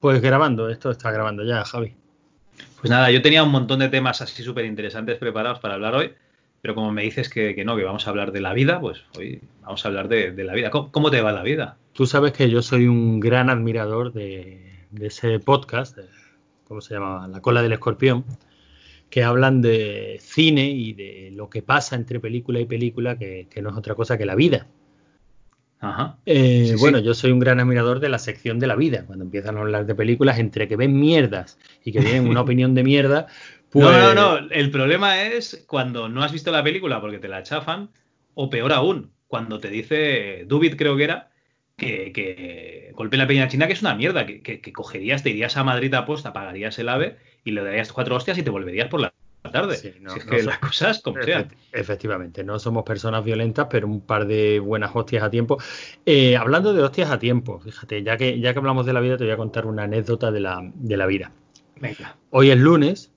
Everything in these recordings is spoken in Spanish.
Pues grabando, esto está grabando ya, Javi. Pues nada, yo tenía un montón de temas así súper interesantes preparados para hablar hoy, pero como me dices que, no, que vamos a hablar de la vida, pues hoy vamos a hablar de, la vida. ¿Cómo, te va la vida? Tú sabes que yo soy un gran admirador de, ese podcast, ¿cómo se llama? La cola del escorpión, que hablan de cine y de lo que pasa entre película y película, que no es otra cosa que la vida. Eh, bueno, yo soy un gran admirador de la sección de la vida. Cuando empiezan a hablar de películas, entre que ven mierdas y que tienen una opinión de mierda. Pues... No, no, no. El problema es cuando no has visto la película porque te la chafan, o peor aún, cuando te dice Dubit, creo que era, que, que golpe la peña china, que es una mierda, que, que, cogerías, te irías a Madrid a posta, pagarías el AVE y le darías cuatro hostias y te volverías por la tarde. si es que las cosas como sean. Efectivamente, no somos personas violentas, pero un par de buenas hostias a tiempo. Eh, hablando de hostias a tiempo, fíjate, ya que, ya que hablamos de la vida, te voy a contar una anécdota de la, de la vida. Venga. Hoy es lunes,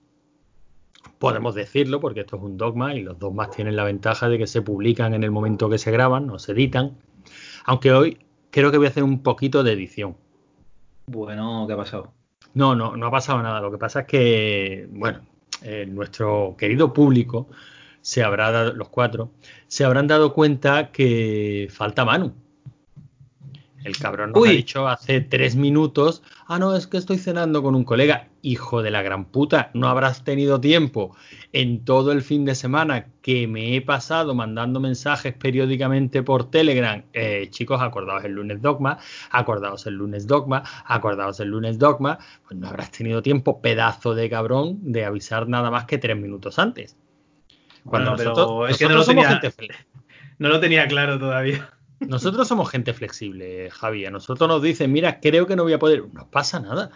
podemos decirlo, porque esto es un dogma y los dogmas tienen la ventaja de que se publican en el momento que se graban, no se editan. Aunque hoy creo que voy a hacer un poquito de edición. Bueno, ¿qué ha pasado? No, no, no ha pasado nada. Lo que pasa es que, bueno, eh, nuestro querido público se habrá dado, los cuatro, se habrán dado cuenta que falta Manu. El cabrón nos ha dicho hace tres minutos, ah, no, es que estoy cenando con un colega. Hijo de la gran puta, no habrás tenido tiempo en todo el fin de semana que me he pasado mandando mensajes periódicamente por Telegram. Eh, chicos, acordaos el lunes dogma, acordaos el lunes dogma, acordaos el lunes dogma. Pues no habrás tenido tiempo, pedazo de cabrón, de avisar nada más que tres minutos antes. Cuando nosotros, es que no lo, tenía, no lo tenía claro todavía. Nosotros somos gente flexible, Javi. A nosotros nos dicen, mira, creo que no voy a poder. No pasa nada.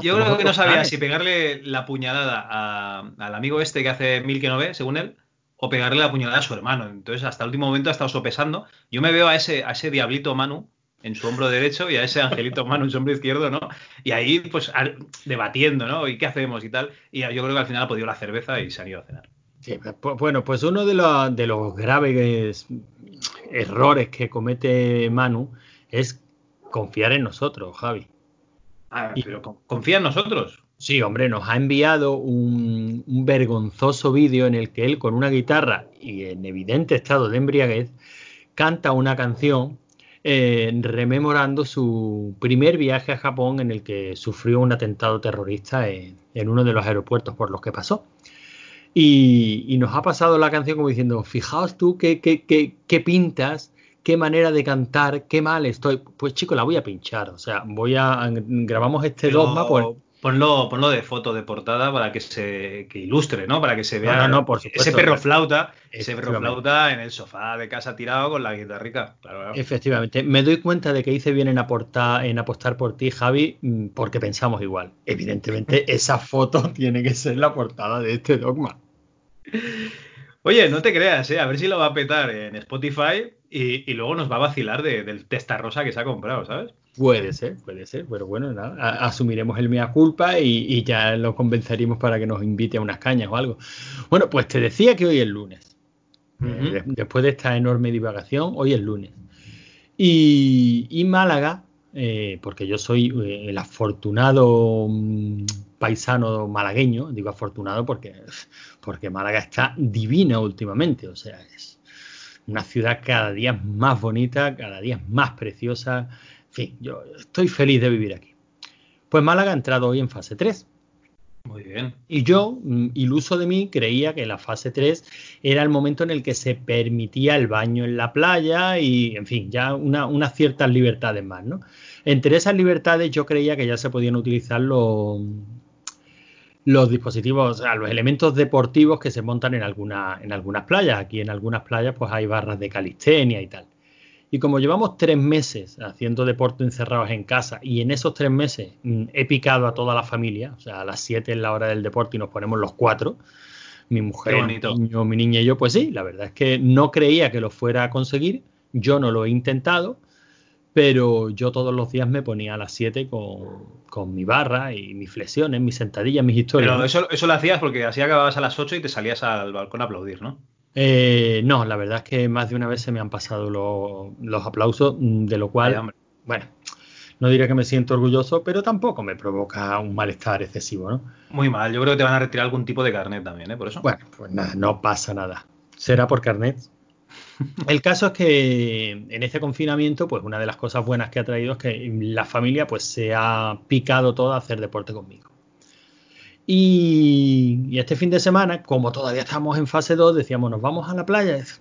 Yo creo que no sabía si pegarle la puñalada al amigo este que hace mil que no ve, según él, o pegarle la puñalada a su hermano. Entonces, hasta el último momento ha estado sopesando. Yo me veo a ese, a ese diablito Manu en su hombro derecho y a ese angelito Manu en su hombro izquierdo, ¿no? Y ahí, pues, debatiendo, ¿no? ¿Y qué hacemos y tal? Y yo creo que al final ha podido la cerveza y se han ido a cenar. Sí, pues, bueno, pues uno de los, de los graves errores que comete Manu es confiar en nosotros, Javi. Ah, pero confía en nosotros. Sí, hombre, nos ha enviado un, vergonzoso vídeo en el que él con una guitarra y en evidente estado de embriaguez canta una canción eh, rememorando su primer viaje a Japón en el que sufrió un atentado terrorista en, uno de los aeropuertos por los que pasó. Y, nos ha pasado la canción como diciendo, fijaos tú qué, qué, qué, qué pintas qué manera de cantar, qué mal estoy. Pues chico, la voy a pinchar. O sea, voy a. Grabamos este dogma. Pues, ponlo, ponlo de foto de portada para que se que ilustre, ¿no? Para que se vea no, no, por ese perro flauta, ese perro flauta en el sofá de casa tirado con la guitarrica. Claro, Efectivamente. Me doy cuenta de que hice bien en aportar, en apostar por ti, Javi, mm, porque pensamos igual. Evidentemente, esa foto tiene que ser la portada de este dogma. Oye, no te creas, ¿eh? a ver si lo va a petar en Spotify y, luego nos va a vacilar del testa rosa que se ha comprado, ¿sabes? Puede ser, puede ser, pero bueno, nada, asumiremos el mea culpa y, ya lo convenceríamos para que nos invite a unas cañas o algo. Bueno, pues te decía que hoy es lunes. Eh, después de esta enorme divagación, hoy es lunes. Y, Málaga, eh, porque yo soy eh, el afortunado mm, paisano malagueño, digo afortunado porque, porque Málaga está divina últimamente, o sea, es una ciudad cada día más bonita, cada día más preciosa, en fin, yo estoy feliz de vivir aquí. Pues Málaga ha entrado hoy en fase 3. Muy bien. Y yo, mm, iluso de mí, creía que la fase 3 era el momento en el que se permitía el baño en la playa y, en fin, ya unas ciertas libertades más, ¿no? Entre esas libertades yo creía que ya se podían utilizar los, los dispositivos, o sea, los elementos deportivos que se montan en, alguna, en algunas playas. Aquí en algunas playas pues hay barras de calistenia y tal. Y como llevamos tres meses haciendo deporte encerrados en casa y en esos tres meses mm, he picado a toda la familia, o sea, a las siete es la hora del deporte y nos ponemos los cuatro, mi mujer, mi, niño, mi niña y yo, pues sí, la verdad es que no creía que lo fuera a conseguir, yo no lo he intentado pero yo todos los días me ponía a las 7 con, mi barra y mis flexiones, mis sentadillas, mis historias. Pero eso, eso lo hacías porque así acababas a las 8 y te salías al balcón a aplaudir, ¿no? Eh, no, la verdad es que más de una vez se me han pasado los, aplausos, de lo cual, bueno, no diré que me siento orgulloso, pero tampoco me provoca un malestar excesivo, ¿no? Muy mal, yo creo que te van a retirar algún tipo de carnet también, ¿eh? Por eso. Bueno, pues nada, no pasa nada. Será por carnet. El caso es que en este confinamiento, pues una de las cosas buenas que ha traído es que la familia pues se ha picado toda a hacer deporte conmigo. Y, este fin de semana, como todavía estamos en fase 2, decíamos, nos vamos a la playa. Es,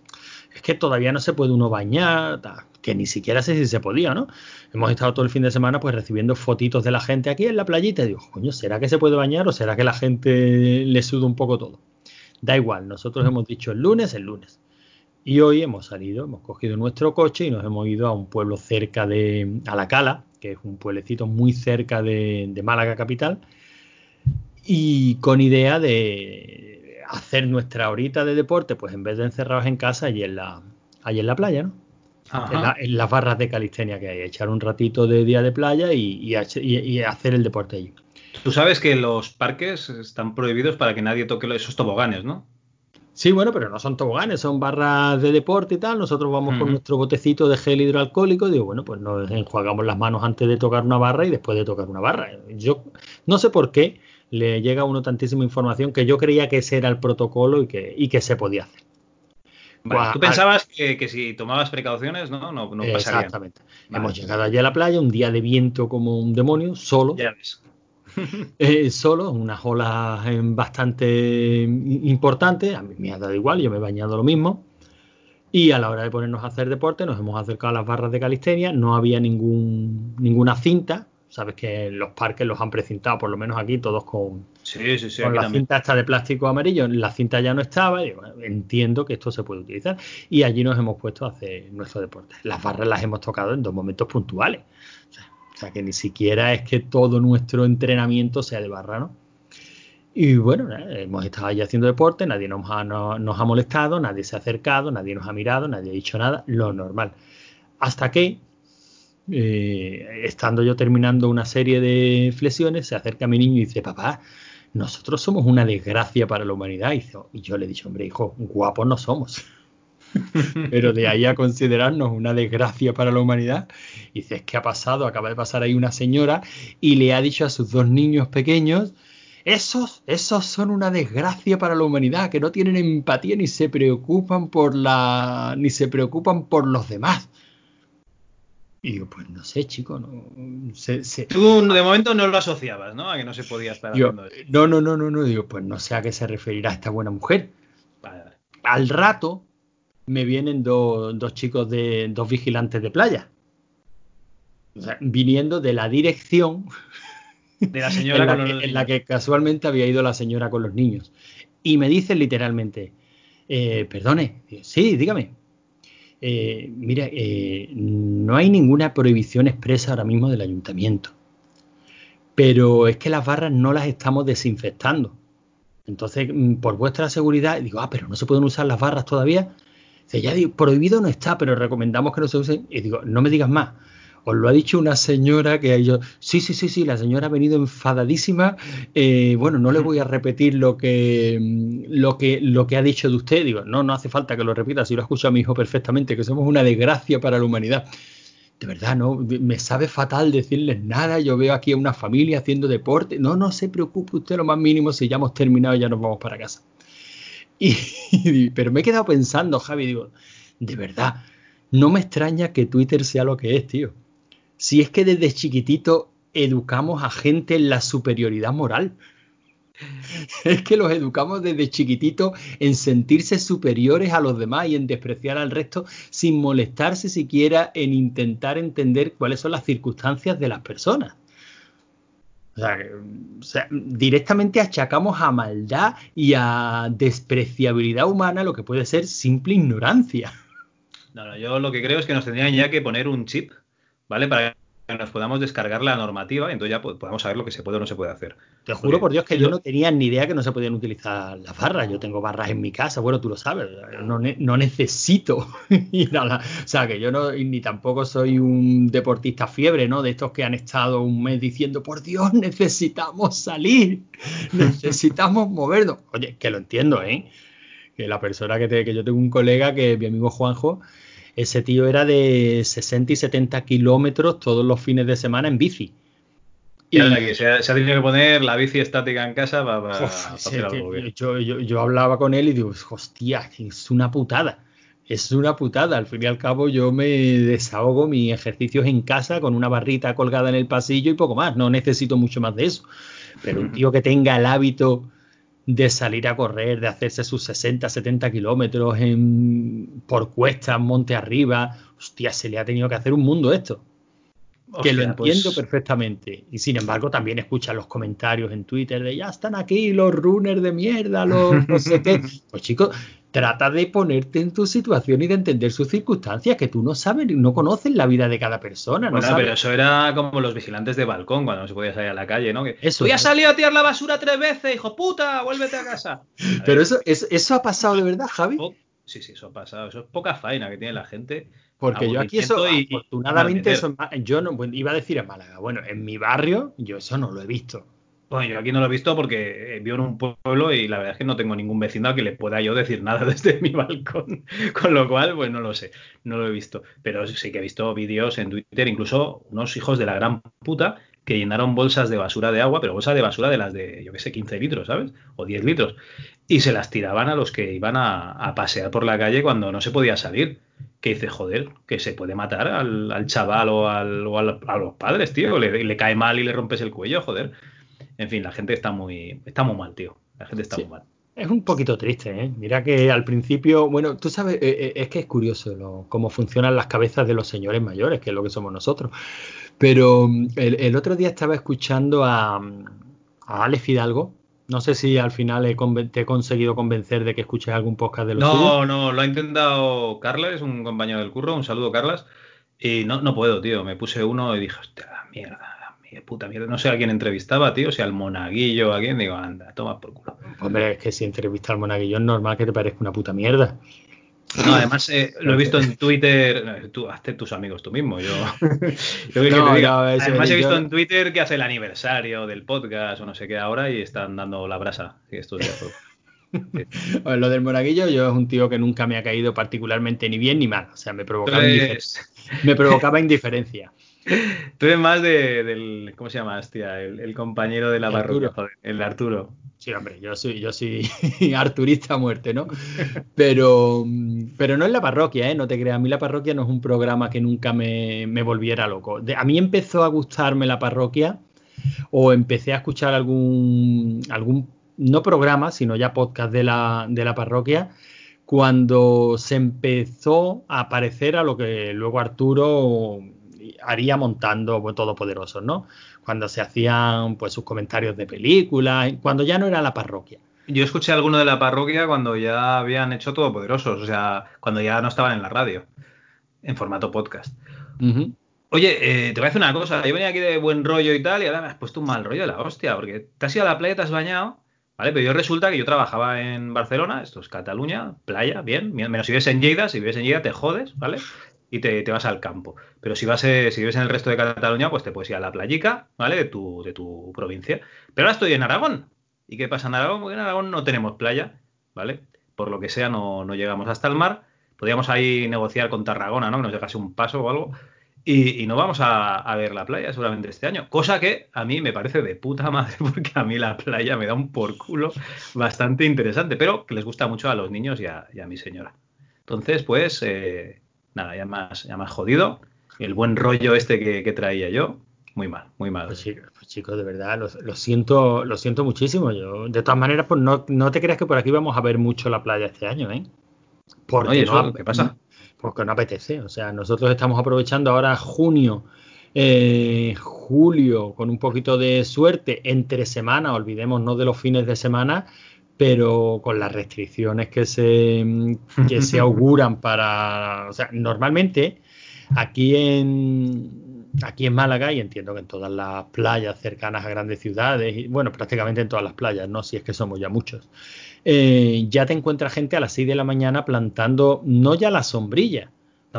que todavía no se puede uno bañar, que ni siquiera sé si se podía, ¿no? Hemos estado todo el fin de semana pues recibiendo fotitos de la gente aquí en la playita y digo, coño, ¿será que se puede bañar o será que la gente le suda un poco todo? Da igual, nosotros hemos dicho el lunes, el lunes. Y hoy hemos salido, hemos cogido nuestro coche y nos hemos ido a un pueblo cerca de Alacala, que es un pueblecito muy cerca de, Málaga capital, y con idea de hacer nuestra horita de deporte, pues en vez de encerrados en casa, allí en la, allí en la playa, ¿no? En, las barras de calistenia que hay, echar un ratito de día de playa y, hacer el deporte allí. Tú sabes que los parques están prohibidos para que nadie toque esos toboganes, ¿no? Sí, bueno, pero no son toboganes, son barras de deporte y tal. Nosotros vamos con nuestro botecito de gel hidroalcohólico. Digo, bueno, pues nos enjuagamos las manos antes de tocar una barra y después de tocar una barra. Yo no sé por qué le llega a uno tantísima información que yo creía que ese era el protocolo y que, y que se podía hacer. tú pensabas que, si tomabas precauciones, no, no, no pasaría. Exactamente. Hemos llegado allí a la playa, un día de viento como un demonio, solo. Ya ves. eh, solo, unas olas eh, bastante importantes, a mí me ha dado igual, yo me he bañado lo mismo. Y a la hora de ponernos a hacer deporte nos hemos acercado a las barras de calistenia, no había ningún, ninguna cinta, sabes que los parques los han precintado, por lo menos aquí todos con, sí, sí, sí, con la cinta esta de plástico amarillo, la cinta ya no estaba, y entiendo que esto se puede utilizar y allí nos hemos puesto a hacer nuestro deporte. Las barras las hemos tocado en dos momentos puntuales. O sea, que ni siquiera es que todo nuestro entrenamiento sea de barra, ¿no? Y bueno, hemos estado allí haciendo deporte, nadie nos ha, nos ha molestado, nadie se ha acercado, nadie nos ha mirado, nadie ha dicho nada, lo normal. Hasta que, eh, estando yo terminando una serie de flexiones, se acerca mi niño y dice, papá, nosotros somos una desgracia para la humanidad. Y yo le he dicho, hombre, hijo, guapos no somos. Pero de ahí a considerarnos una desgracia para la humanidad, dices, ¿qué ha pasado? Acaba de pasar ahí una señora y le ha dicho a sus dos niños pequeños, esos, esos son una desgracia para la humanidad, que no tienen empatía ni se preocupan por la, ni se preocupan por los demás. Y digo, pues no sé, chico, no. Tú de momento no lo asociabas, ¿no? A que no se podía estar haciendo eso. No, no, no, no, no. Digo, pues no sé a qué se referirá esta buena mujer. Al rato, me vienen dos chicos de dos vigilantes de playa. viniendo de la dirección de la señora en, la que, en, la que, casualmente había ido la señora con los niños. Y me dicen literalmente, eh, perdone, sí, dígame. Eh, mira, eh, no hay ninguna prohibición expresa ahora mismo del ayuntamiento. Pero es que las barras no las estamos desinfectando. Entonces, mm, por vuestra seguridad, digo, ah, pero no se pueden usar las barras todavía. Ya prohibido no está, pero recomendamos que no se usen. Y digo, no me digas más. Os lo ha dicho una señora que yo, sí, sí, sí, sí, la señora ha venido enfadadísima. Eh, bueno, no le voy a repetir lo que, lo que, lo que ha dicho de usted. Digo, no, no hace falta que lo repita, si lo ha escuchado mi hijo perfectamente, que somos una desgracia para la humanidad. De verdad, no, me sabe fatal decirles nada. Yo veo aquí a una familia haciendo deporte. No, no se preocupe usted lo más mínimo, si ya hemos terminado ya nos vamos para casa. Y, pero me he quedado pensando, Javi, digo, de verdad, no me extraña que Twitter sea lo que es, tío. Si es que desde chiquitito educamos a gente en la superioridad moral. Es que los educamos desde chiquitito en sentirse superiores a los demás y en despreciar al resto sin molestarse siquiera en intentar entender cuáles son las circunstancias de las personas. O sea, directamente achacamos a maldad y a despreciabilidad humana lo que puede ser simple ignorancia. No, no, yo lo que creo es que nos tendrían ya que poner un chip, ¿vale? Para nos podamos descargar la normativa y entonces ya podamos saber lo que se puede o no se puede hacer. Te juro por Dios que yo no tenía ni idea que no se podían utilizar las barras. Yo tengo barras en mi casa, bueno, tú lo sabes, no, no necesito ir a la... O sea, que yo no, ni tampoco soy un deportista fiebre, ¿no? De estos que han estado un mes diciendo, por Dios, necesitamos salir, necesitamos movernos. Oye, que lo entiendo, ¿eh? Que la persona que, te, que yo tengo un colega que mi amigo Juanjo ese tío era de 60 y 70 kilómetros todos los fines de semana en bici. Y, se, ha, tenido que poner la bici estática en casa para, yo, yo, hablaba con él y digo, hostia, es una putada. Es una putada. Al fin y al cabo, yo me desahogo mis ejercicios en casa con una barrita colgada en el pasillo y poco más. No necesito mucho más de eso. Pero un tío que tenga el hábito de salir a correr, de hacerse sus 60, 70 kilómetros por cuestas, monte arriba, hostia, se le ha tenido que hacer un mundo esto que lo entiendo pues perfectamente. Y sin embargo, también escuchan los comentarios en Twitter de ya están aquí los runners de mierda, los no sé qué. Pues chicos, trata de ponerte en tu situación y de entender sus circunstancias, que tú no sabes, no conoces la vida de cada persona. Bueno, pero eso era como los vigilantes de balcón cuando no se podía salir a la calle, ¿no? Que, eso, Tú ya salido a tirar la basura tres veces, hijo puta, vuélvete a casa. pero eso, eso, ha pasado de verdad, Javi. Sí, sí, eso ha pasado. Eso es poca faena que tiene la gente. Porque yo aquí eso, afortunadamente, eso, yo no iba a decir en Málaga. Bueno, en mi barrio yo eso no lo he visto. Bueno, yo aquí no lo he visto porque vivo en un pueblo y la verdad es que no tengo ningún vecino que le pueda yo decir nada desde mi balcón. Con lo cual, pues no lo sé, no lo he visto. Pero sí que he visto vídeos en Twitter, incluso unos hijos de la gran puta que llenaron bolsas de basura de agua, pero bolsas de basura de las de, yo qué sé, 15 litros, ¿sabes? O 10 litros. Y se las tiraban a los que iban a, pasear por la calle cuando no se podía salir. Que dice, joder, que se puede matar al, chaval o, al, o a los padres, tío. Le, le cae mal y le rompes el cuello, joder. En fin, la gente está muy, está muy mal, tío. La gente está muy mal. Es un poquito triste, ¿eh? Mira que al principio, bueno, tú sabes, eh, eh, es que es curioso cómo funcionan las cabezas de los señores mayores, que es lo que somos nosotros. Pero mm, el, otro día estaba escuchando a, a Alex Fidalgo. No sé si al final te he conseguido convencer de que escuches algún podcast de los No, no, lo ha intentado Carla, es un compañero del curro. Un saludo, Carlas. Y no, no puedo, tío. Me puse uno y dije, hostia, mierda puta mierda. No sé a quién entrevistaba, tío, si al monaguillo, a quién, digo, anda, toma por culo. Hombre, es que si entrevista al monaguillo es normal que te parezca una puta mierda. No, además eh, lo he visto en Twitter, tú hazte tus amigos tú mismo. Yo, además he visto en Twitter que hace el aniversario del podcast o no sé qué ahora y están dando la brasa. Estos días, lo del monaguillo, yo es un tío que nunca me ha caído particularmente ni bien ni mal. O sea, me provocaba, me provocaba indiferencia. Tú eres más de, del. ¿Cómo se llama, hostia? El, compañero de la parroquia, el Arturo. Sí, hombre, yo soy, yo soy arturista a muerte, ¿no? Pero, pero no en la parroquia, ¿eh? No te creas, a mí la parroquia no es un programa que nunca me, volviera loco. a mí empezó a gustarme la parroquia o empecé a escuchar algún, algún no programa, sino ya podcast de la, de la parroquia, cuando se empezó a aparecer a lo que luego Arturo haría montando Todopoderosos, ¿no? Cuando se hacían pues sus comentarios de películas, cuando ya no era la parroquia. Yo escuché alguno de la parroquia cuando ya habían hecho Todopoderosos, o sea, cuando ya no estaban en la radio, en formato podcast. Oye, eh, te voy a decir una cosa, yo venía aquí de buen rollo y tal, y ahora me has puesto un mal rollo de la hostia, porque te has ido a la playa, te has bañado, ¿vale? Pero yo resulta que yo trabajaba en Barcelona, esto es Cataluña, playa, bien, menos si vives en Lleida, si vives en Lleida te jodes, ¿vale? Y te, vas al campo. Pero si vas eh, si vives en el resto de Cataluña, pues te puedes ir a la playica, ¿vale? De tu, de tu provincia. Pero ahora estoy en Aragón. ¿Y qué pasa en Aragón? Porque en Aragón no tenemos playa, ¿vale? Por lo que sea, no, llegamos hasta el mar. Podríamos ahí negociar con Tarragona, ¿no? Que nos llegase un paso o algo. Y, no vamos a, ver la playa seguramente este año. Cosa que a mí me parece de puta madre, porque a mí la playa me da un por culo bastante interesante, pero que les gusta mucho a los niños y a, mi señora. Entonces, pues, eh, nada, ya más, ya más jodido. El buen rollo este que, traía yo, muy mal, muy mal. Pues, pues chicos, de verdad, lo, siento, lo siento muchísimo. Yo, de todas maneras, pues no, no, te creas que por aquí vamos a ver mucho la playa este año, ¿eh? Porque no, ¿qué pasa? Porque no apetece. O sea, nosotros estamos aprovechando ahora junio, eh, julio, con un poquito de suerte, entre semana, olvidemos no de los fines de semana, pero con las restricciones que se, que se auguran para... O sea, normalmente aquí en, aquí en Málaga, y entiendo que en todas las playas cercanas a grandes ciudades, y bueno, prácticamente en todas las playas, ¿no? Si es que somos ya muchos, eh, ya te encuentra gente a las 6 de la mañana plantando no ya la sombrilla,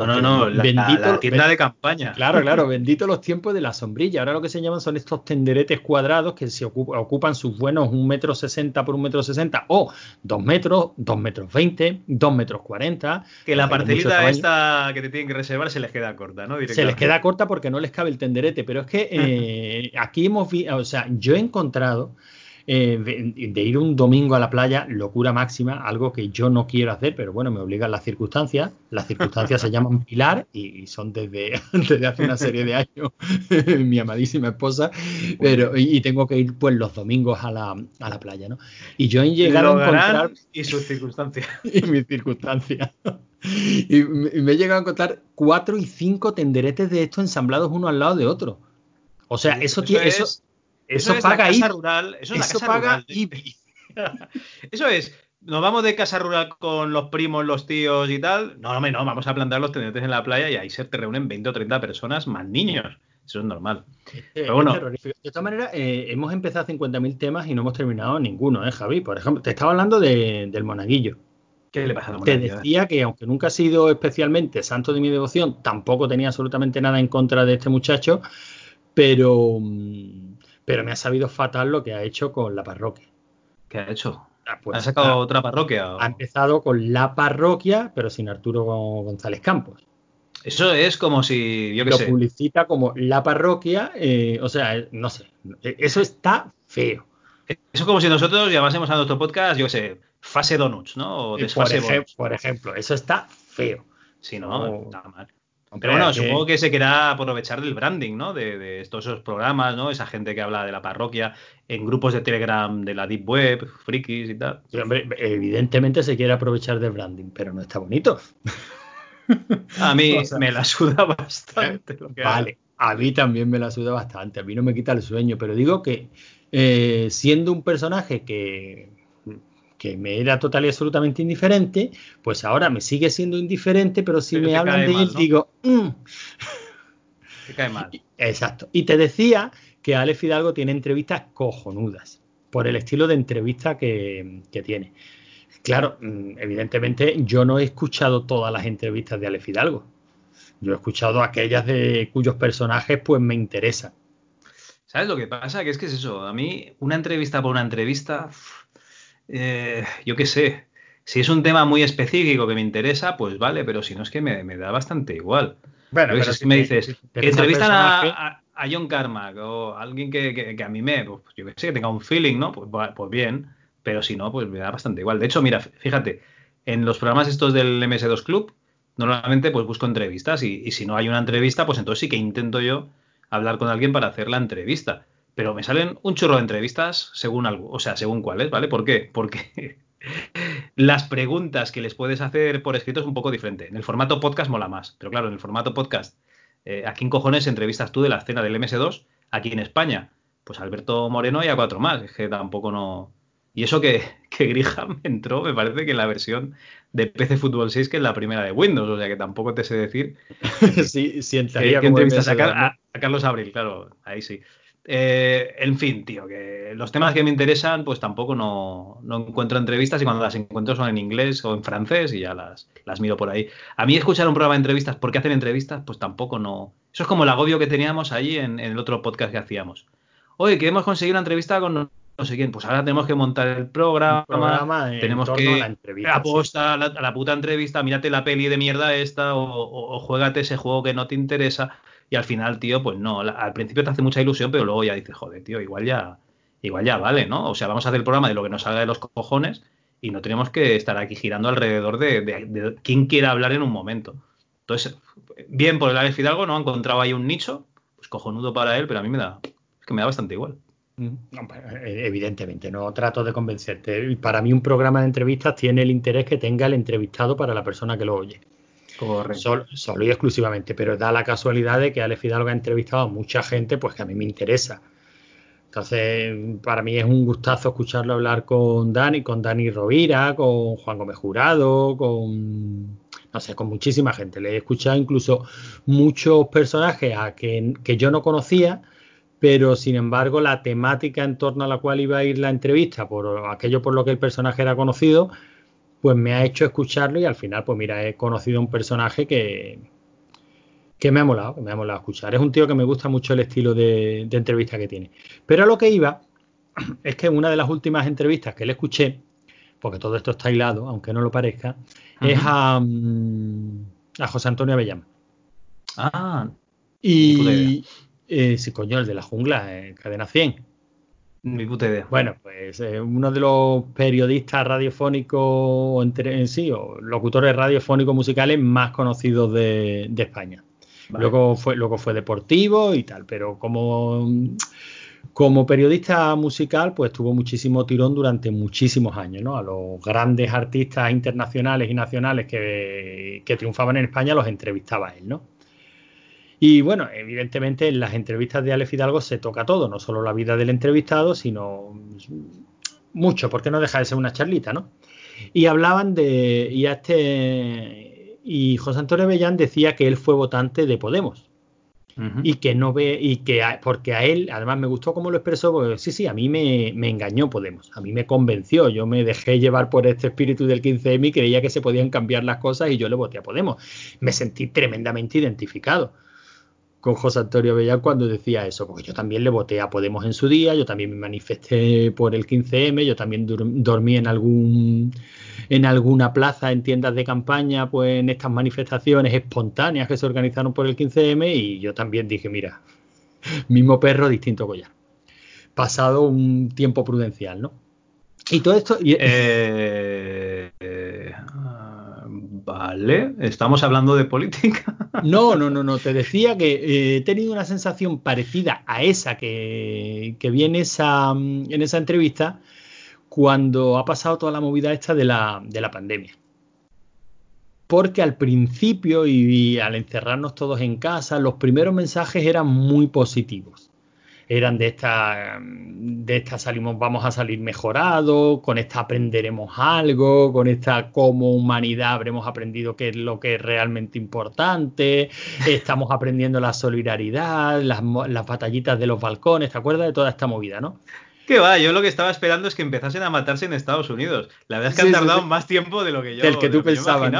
No, no, no, la, bendito, tienda de campaña. Claro, claro, bendito los tiempos de la sombrilla. Ahora lo que se llaman son estos tenderetes cuadrados que se ocupan, sus buenos un metro sesenta por un metro sesenta o dos metros, dos metros veinte, dos metros cuarenta. Que la parcelita esta que te tienen que reservar se les queda corta, ¿no? Se les queda corta porque no les cabe el tenderete, pero es que eh, aquí hemos visto, o sea, yo he encontrado eh, de, ir un domingo a la playa, locura máxima, algo que yo no quiero hacer, pero bueno, me obligan las circunstancias. Las circunstancias se llaman Pilar y, son desde, hace una serie de años mi amadísima esposa, pero y, tengo que ir pues los domingos a la, a la playa, ¿no? Y yo he llegado a encontrar... Y sus circunstancias. y mis circunstancias. Y me, he llegado a encontrar cuatro y cinco tenderetes de estos ensamblados uno al lado de otro. O sea, eso, tiene... Eso, eso, es paga la casa rural. Eso es la casa rural. eso es. Nos vamos de casa rural con los primos, los tíos y tal. No, no, no, vamos a plantar los tendientes en la playa y ahí se te reúnen 20 o 30 personas más niños. Eso es normal. Pero bueno. de esta manera, eh, hemos empezado 50.000 temas y no hemos terminado ninguno, ¿eh, Javi? Por ejemplo, te estaba hablando del monaguillo. ¿Qué le pasa al Te decía que, aunque nunca ha sido especialmente santo de mi devoción, tampoco tenía absolutamente nada en contra de este muchacho, pero mm, pero me ha sabido fatal lo que ha hecho con la parroquia. ¿Qué ha hecho? Ah, pues, ¿Ha sacado otra parroquia? Ha empezado con la parroquia, pero sin Arturo González Campos. Eso es como si, yo qué Lo publicita como la parroquia, eh, o sea, eh, no sé, eh, eso está feo. Eso es como si nosotros llamásemos a nuestro podcast, yo qué sé, fase donuts, ¿no? O por, por ejemplo, eso está feo. Sí, no, está mal. Pero bueno, supongo que se querrá aprovechar del branding, ¿no? De, de, estos esos programas, ¿no? Esa gente que habla de la parroquia en grupos de Telegram de la Deep Web, frikis y tal. hombre, evidentemente se quiere aprovechar del branding, pero no está bonito. A mí me la suda bastante. vale, a mí también me la suda bastante. A mí no me quita el sueño, pero digo que eh, siendo un personaje que que me era total y absolutamente indiferente, pues ahora me sigue siendo indiferente, pero si me hablan de él, digo, mm". cae mal. Exacto. Y te decía que Ale Fidalgo tiene entrevistas cojonudas, por el estilo de entrevista que, tiene. Claro, mm, evidentemente yo no he escuchado todas las entrevistas de Ale Fidalgo. Yo he escuchado aquellas de cuyos personajes pues me interesan. ¿Sabes lo que pasa? Que es que es eso. A mí, una entrevista por una entrevista, eh, yo qué sé, si es un tema muy específico que me interesa, pues vale, pero si no es que me, da bastante igual. Bueno, pero si me dices, que entrevistan a, John Carmack o alguien que, a mí me, pues yo qué sé, que tenga un feeling, ¿no? Pues, pues bien, pero si no, pues me da bastante igual. De hecho, mira, fíjate, en los programas estos del MS2 Club, normalmente pues busco entrevistas y, y si no hay una entrevista, pues entonces sí que intento yo hablar con alguien para hacer la entrevista pero me salen un chorro de entrevistas según algo, o sea, según cuáles, ¿vale? ¿Por qué? Porque las preguntas que les puedes hacer por escrito es un poco diferente. En el formato podcast mola más, pero claro, en el formato podcast, eh, ¿a quién cojones entrevistas tú de la escena del MS2 aquí en España? Pues Alberto Moreno y a cuatro más, es que tampoco no... Y eso que, que Griham entró, me parece que en la versión de PC Fútbol 6, que es la primera de Windows, o sea que tampoco te sé decir. sí, sí entraría entrevistas a, a, Carlos Abril, claro, ahí sí. Eh, en fin, tío, que los temas que me interesan, pues tampoco no, encuentro entrevistas y cuando las encuentro son en inglés o en francés y ya las, las miro por ahí. A mí escuchar un programa de entrevistas, ¿por qué hacen entrevistas? Pues tampoco no. Eso es como el agobio que teníamos allí en, el otro podcast que hacíamos. Oye, que hemos conseguido una entrevista con no sé quién, pues ahora tenemos que montar el programa, tenemos que a la aposta a, la, puta entrevista, mírate la peli de mierda esta o, o, o, juégate ese juego que no te interesa. Y al final, tío, pues no, al principio te hace mucha ilusión, pero luego ya dices, joder, tío, igual ya, igual ya vale, ¿no? O sea, vamos a hacer el programa de lo que nos salga de los cojones y no tenemos que estar aquí girando alrededor de, quién quiera hablar en un momento. Entonces, bien por el Alex Fidalgo, ¿no? Ha encontrado ahí un nicho, pues cojonudo para él, pero a mí me da, es que me da bastante igual. Mm, eh, evidentemente, no trato de convencerte. Para mí un programa de entrevistas tiene el interés que tenga el entrevistado para la persona que lo oye. Solo, y exclusivamente, pero da la casualidad de que Alex Fidalgo ha entrevistado a mucha gente pues que a mí me interesa. Entonces, para mí es un gustazo escucharlo hablar con Dani, con Dani Rovira, con Juan Gómez Jurado, con no sé, con muchísima gente. Le he escuchado incluso muchos personajes a que, que yo no conocía, pero sin embargo la temática en torno a la cual iba a ir la entrevista, por aquello por lo que el personaje era conocido, pues me ha hecho escucharlo y al final, pues mira, he conocido un personaje que, que me ha molado, que me ha molado escuchar. Es un tío que me gusta mucho el estilo de, entrevista que tiene. Pero a lo que iba es que una de las últimas entrevistas que le escuché, porque todo esto está hilado, aunque no lo parezca, es a, mm, a José Antonio Avellán. Ah. Y, eh, sí, coño, el de la jungla, en Cadena 100. Mi puta idea. Bueno, pues eh, uno de los periodistas radiofónicos en sí, o locutores radiofónicos musicales más conocidos de, España. Luego, fue, luego fue deportivo y tal, pero como, como periodista musical, pues tuvo muchísimo tirón durante muchísimos años, ¿no? A los grandes artistas internacionales y nacionales que, que triunfaban en España los entrevistaba él, ¿no? Y bueno, evidentemente en las entrevistas de Ale Fidalgo se toca todo, no solo la vida del entrevistado, sino mucho, porque no deja de ser una charlita, ¿no? Y hablaban de. Y este. Y José Antonio Bellán decía que él fue votante de Podemos. Y que no ve, y que porque a él, además me gustó cómo lo expresó, porque sí, sí, a mí me, me, engañó Podemos, a mí me convenció, yo me dejé llevar por este espíritu del 15M y creía que se podían cambiar las cosas y yo le voté a Podemos. Me sentí tremendamente identificado con José Antonio Bellán cuando decía eso, porque yo también le voté a Podemos en su día, yo también me manifesté por el 15M, yo también dormí en algún en alguna plaza en tiendas de campaña, pues en estas manifestaciones espontáneas que se organizaron por el 15M y yo también dije, mira, mismo perro, distinto collar. Pasado un tiempo prudencial, ¿no? Y todo esto... Eh, eh, Vale, ¿estamos hablando de política? No, no, no, no. Te decía que eh, he tenido una sensación parecida a esa que, que viene esa, en esa entrevista cuando ha pasado toda la movida esta de la, de la pandemia. Porque al principio y al encerrarnos todos en casa, los primeros mensajes eran muy positivos eran de esta, de esta salimos, vamos a salir mejorados, con esta aprenderemos algo, con esta como humanidad habremos aprendido qué es lo que es realmente importante, estamos aprendiendo la solidaridad, las, las batallitas de los balcones, ¿te acuerdas de toda esta movida, no? Que va, yo lo que estaba esperando es que empezasen a matarse en Estados Unidos. La verdad es que han tardado más tiempo de lo que yo, Del que tú pensabas,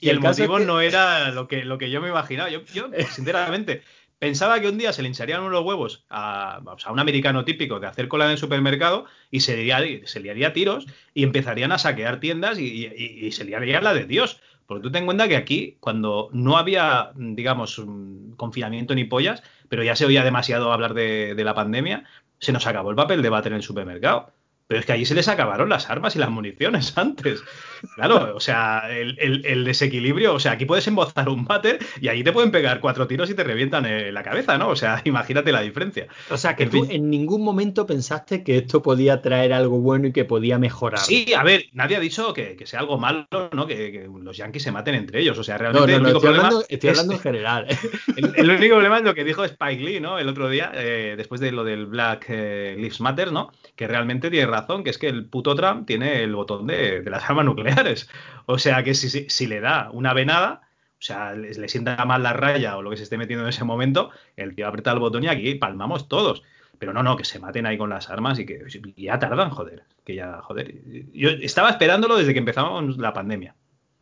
Y, el, motivo no era lo que, lo que yo me imaginaba. Yo, yo sinceramente, Pensaba que un día se le hincharían unos huevos a, un americano típico de hacer cola en el supermercado y se, liaría, se tiros y empezarían a saquear tiendas y, se liaría la de Dios. Porque tú ten en cuenta que aquí, cuando no había, digamos, confinamiento ni pollas, pero ya se oía demasiado hablar de, la pandemia, se nos acabó el papel de bater en el supermercado. Pero es que allí se les acabaron las armas y las municiones antes. Claro, o sea, el, desequilibrio, o sea, aquí puedes embozar un váter y ahí te pueden pegar cuatro tiros y te revientan eh, la cabeza, ¿no? O sea, imagínate la diferencia. O sea, que tú en ningún momento pensaste que esto podía traer algo bueno y que podía mejorar. Sí, a ver, nadie ha dicho que, sea algo malo, ¿no? Que, los yankees se maten entre ellos. O sea, realmente no, no, estoy, hablando, estoy hablando, en general. El, único problema es lo que dijo Spike Lee, ¿no? El otro día, eh, después de lo del Black eh, Lives Matter, ¿no? Que realmente tiene razón, que es que el puto Trump tiene el botón de, de las armas nucleares. O sea que si, si, le da una venada, o sea, le, sienta mal la raya o lo que se esté metiendo en ese momento, el tío aprieta el botón y aquí palmamos todos. Pero no, no, que se maten ahí con las armas y que ya tardan, joder. Que ya, joder. Yo estaba esperándolo desde que empezamos la pandemia.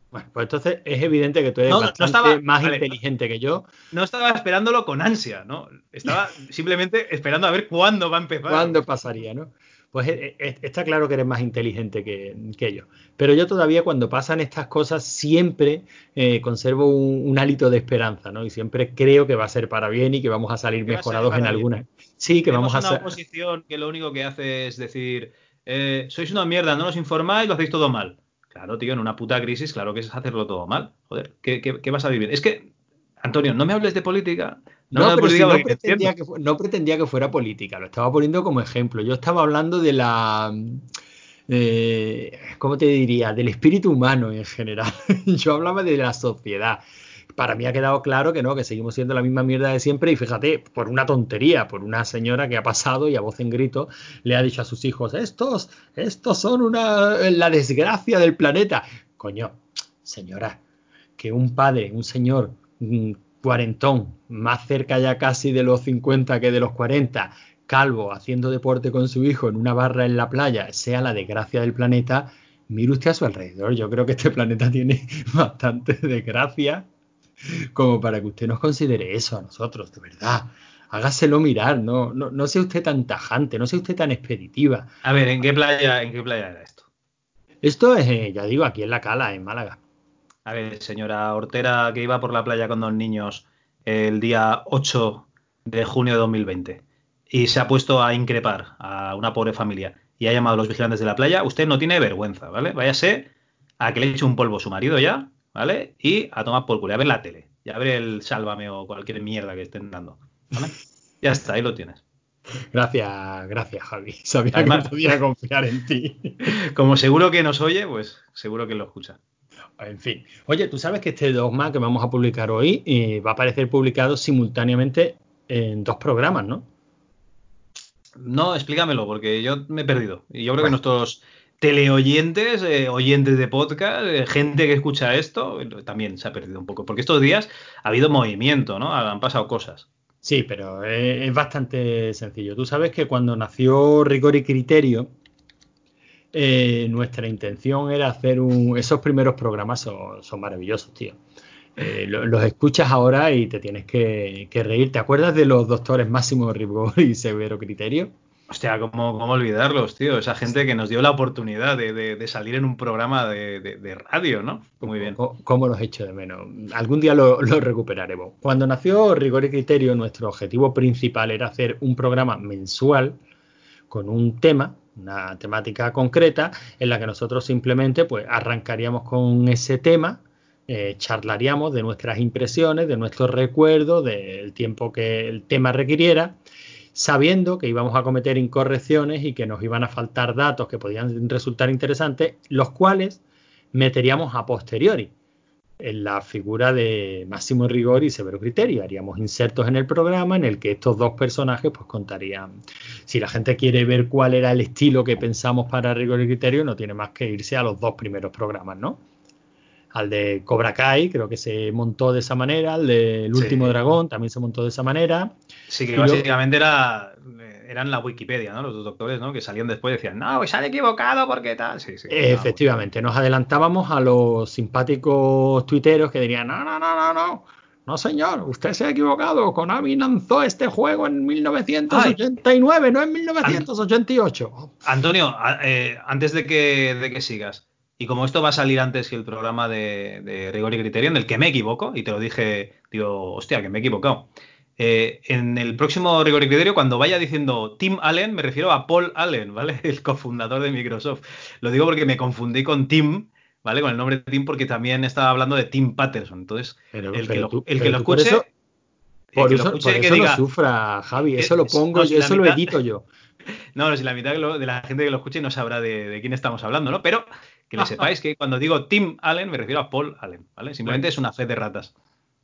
Bueno, pues entonces es evidente que tú eres bastante más inteligente que yo. No estaba esperándolo con ansia, ¿no? Estaba simplemente esperando a ver cuándo va a empezar. ¿Cuándo pasaría, no? Pues eh, eh, está claro que eres más inteligente que, yo. Pero yo todavía cuando pasan estas cosas siempre eh, conservo un, hálito de esperanza, ¿no? Y siempre creo que va a ser para bien y que vamos a salir mejorados en algunas. Sí, que vamos a una oposición que lo único que hace es decir, sois una mierda, no os informáis, lo hacéis todo mal. Claro, tío, en una puta crisis, claro que es hacerlo todo mal. Joder, ¿qué, qué vas a vivir? Es que, Antonio, no me hables de política, no, pero si no, pretendía que, no, pretendía que, fuera política, lo estaba poniendo como ejemplo. Yo estaba hablando de la. Eh, ¿Cómo te diría? Del espíritu humano en general. Yo hablaba de la sociedad. Para mí ha quedado claro que no, que seguimos siendo la misma mierda de siempre. Y fíjate, por una tontería, por una señora que ha pasado y a voz en grito le ha dicho a sus hijos: Estos, estos son una, la desgracia del planeta. Coño, señora, que un padre, un señor cuarentón, más cerca ya casi de los 50 que de los 40, calvo, haciendo deporte con su hijo en una barra en la playa, sea la desgracia del planeta, mire usted a su alrededor. Yo creo que este planeta tiene bastante desgracia como para que usted nos considere eso a nosotros, de verdad. Hágaselo mirar, no, no, no sea usted tan tajante, no sea usted tan expeditiva. A ver, ¿en qué playa, en qué playa era esto? Esto es, eh, ya digo, aquí en La Cala, en Málaga. A ver, señora Hortera, que iba por la playa con dos niños el día 8 de junio de 2020 y se ha puesto a increpar a una pobre familia y ha llamado a los vigilantes de la playa, usted no tiene vergüenza, ¿vale? Váyase a que le eche un polvo a su marido ya, ¿vale? Y a tomar por culo, a ver la tele, y a ver el sálvame o cualquier mierda que estén dando, ¿vale? Ya está, ahí lo tienes. Gracias, gracias, Javi. Sabía que que podía confiar en ti. Como seguro que nos oye, pues seguro que lo escucha. En fin. Oye, tú sabes que este dogma que vamos a publicar hoy eh, va a aparecer publicado simultáneamente en dos programas, ¿no? No, explícamelo, porque yo me he perdido. Y yo creo que nuestros teleoyentes, eh, oyentes de podcast, eh, gente que escucha esto, también se ha perdido un poco. Porque estos días ha habido movimiento, ¿no? Han pasado cosas. Sí, pero es, bastante sencillo. Tú sabes que cuando nació Rigor y Criterio, eh, nuestra intención era hacer un... Esos primeros programas son, maravillosos, tío. los escuchas ahora y te tienes que, que, reír. ¿Te acuerdas de los doctores Máximo Rigor y Severo Criterio? Hostia, ¿cómo, ¿cómo, olvidarlos, tío? Esa gente que nos dio la oportunidad de, salir en un programa de, radio, ¿no? Muy bien. ¿Cómo, los echo de menos? Algún día lo, recuperaremos. Cuando nació Rigor y Criterio, nuestro objetivo principal era hacer un programa mensual con un tema, una temática concreta, en la que nosotros simplemente pues, arrancaríamos con ese tema, eh, charlaríamos de nuestras impresiones, de nuestros recuerdos, del tiempo que el tema requiriera sabiendo que íbamos a cometer incorrecciones y que nos iban a faltar datos que podían resultar interesantes, los cuales meteríamos a posteriori en la figura de máximo rigor y severo criterio. Haríamos insertos en el programa en el que estos dos personajes pues contarían. Si la gente quiere ver cuál era el estilo que pensamos para rigor y criterio, no tiene más que irse a los dos primeros programas, ¿no? Al de Cobra Kai, creo que se montó de esa manera, al del último dragón también se montó de esa manera. Sí, que básicamente era, eran la Wikipedia, ¿no? Los dos doctores, ¿no? Que salían después y decían, no, pues se han equivocado porque tal. Sí, sí, Efectivamente, nos adelantábamos a los simpáticos tuiteros que dirían, no, no, no, no, no. No, señor, usted se ha equivocado. Konami lanzó este juego en 1989, no en 1988. Antonio, eh, antes de que, de que sigas, y como esto va a salir antes que el programa de, de Rigor y Criterio, en el que me equivoco, y te lo dije, digo, hostia, que me he equivocado. Eh, en el próximo rigor y criterio, cuando vaya diciendo Tim Allen, me refiero a Paul Allen, ¿vale? El cofundador de Microsoft. Lo digo porque me confundí con Tim, ¿vale? Con el nombre de Tim, porque también estaba hablando de Tim Patterson. Entonces, el, que lo, escuche. Por eso, lo sufra, Javi. Eso lo pongo yo, eso lo edito yo. No, si la mitad de la gente que lo escuche no sabrá de, quién estamos hablando, ¿no? Pero que le sepáis que cuando digo Tim Allen me refiero a Paul Allen, ¿vale? Simplemente es una fe de ratas.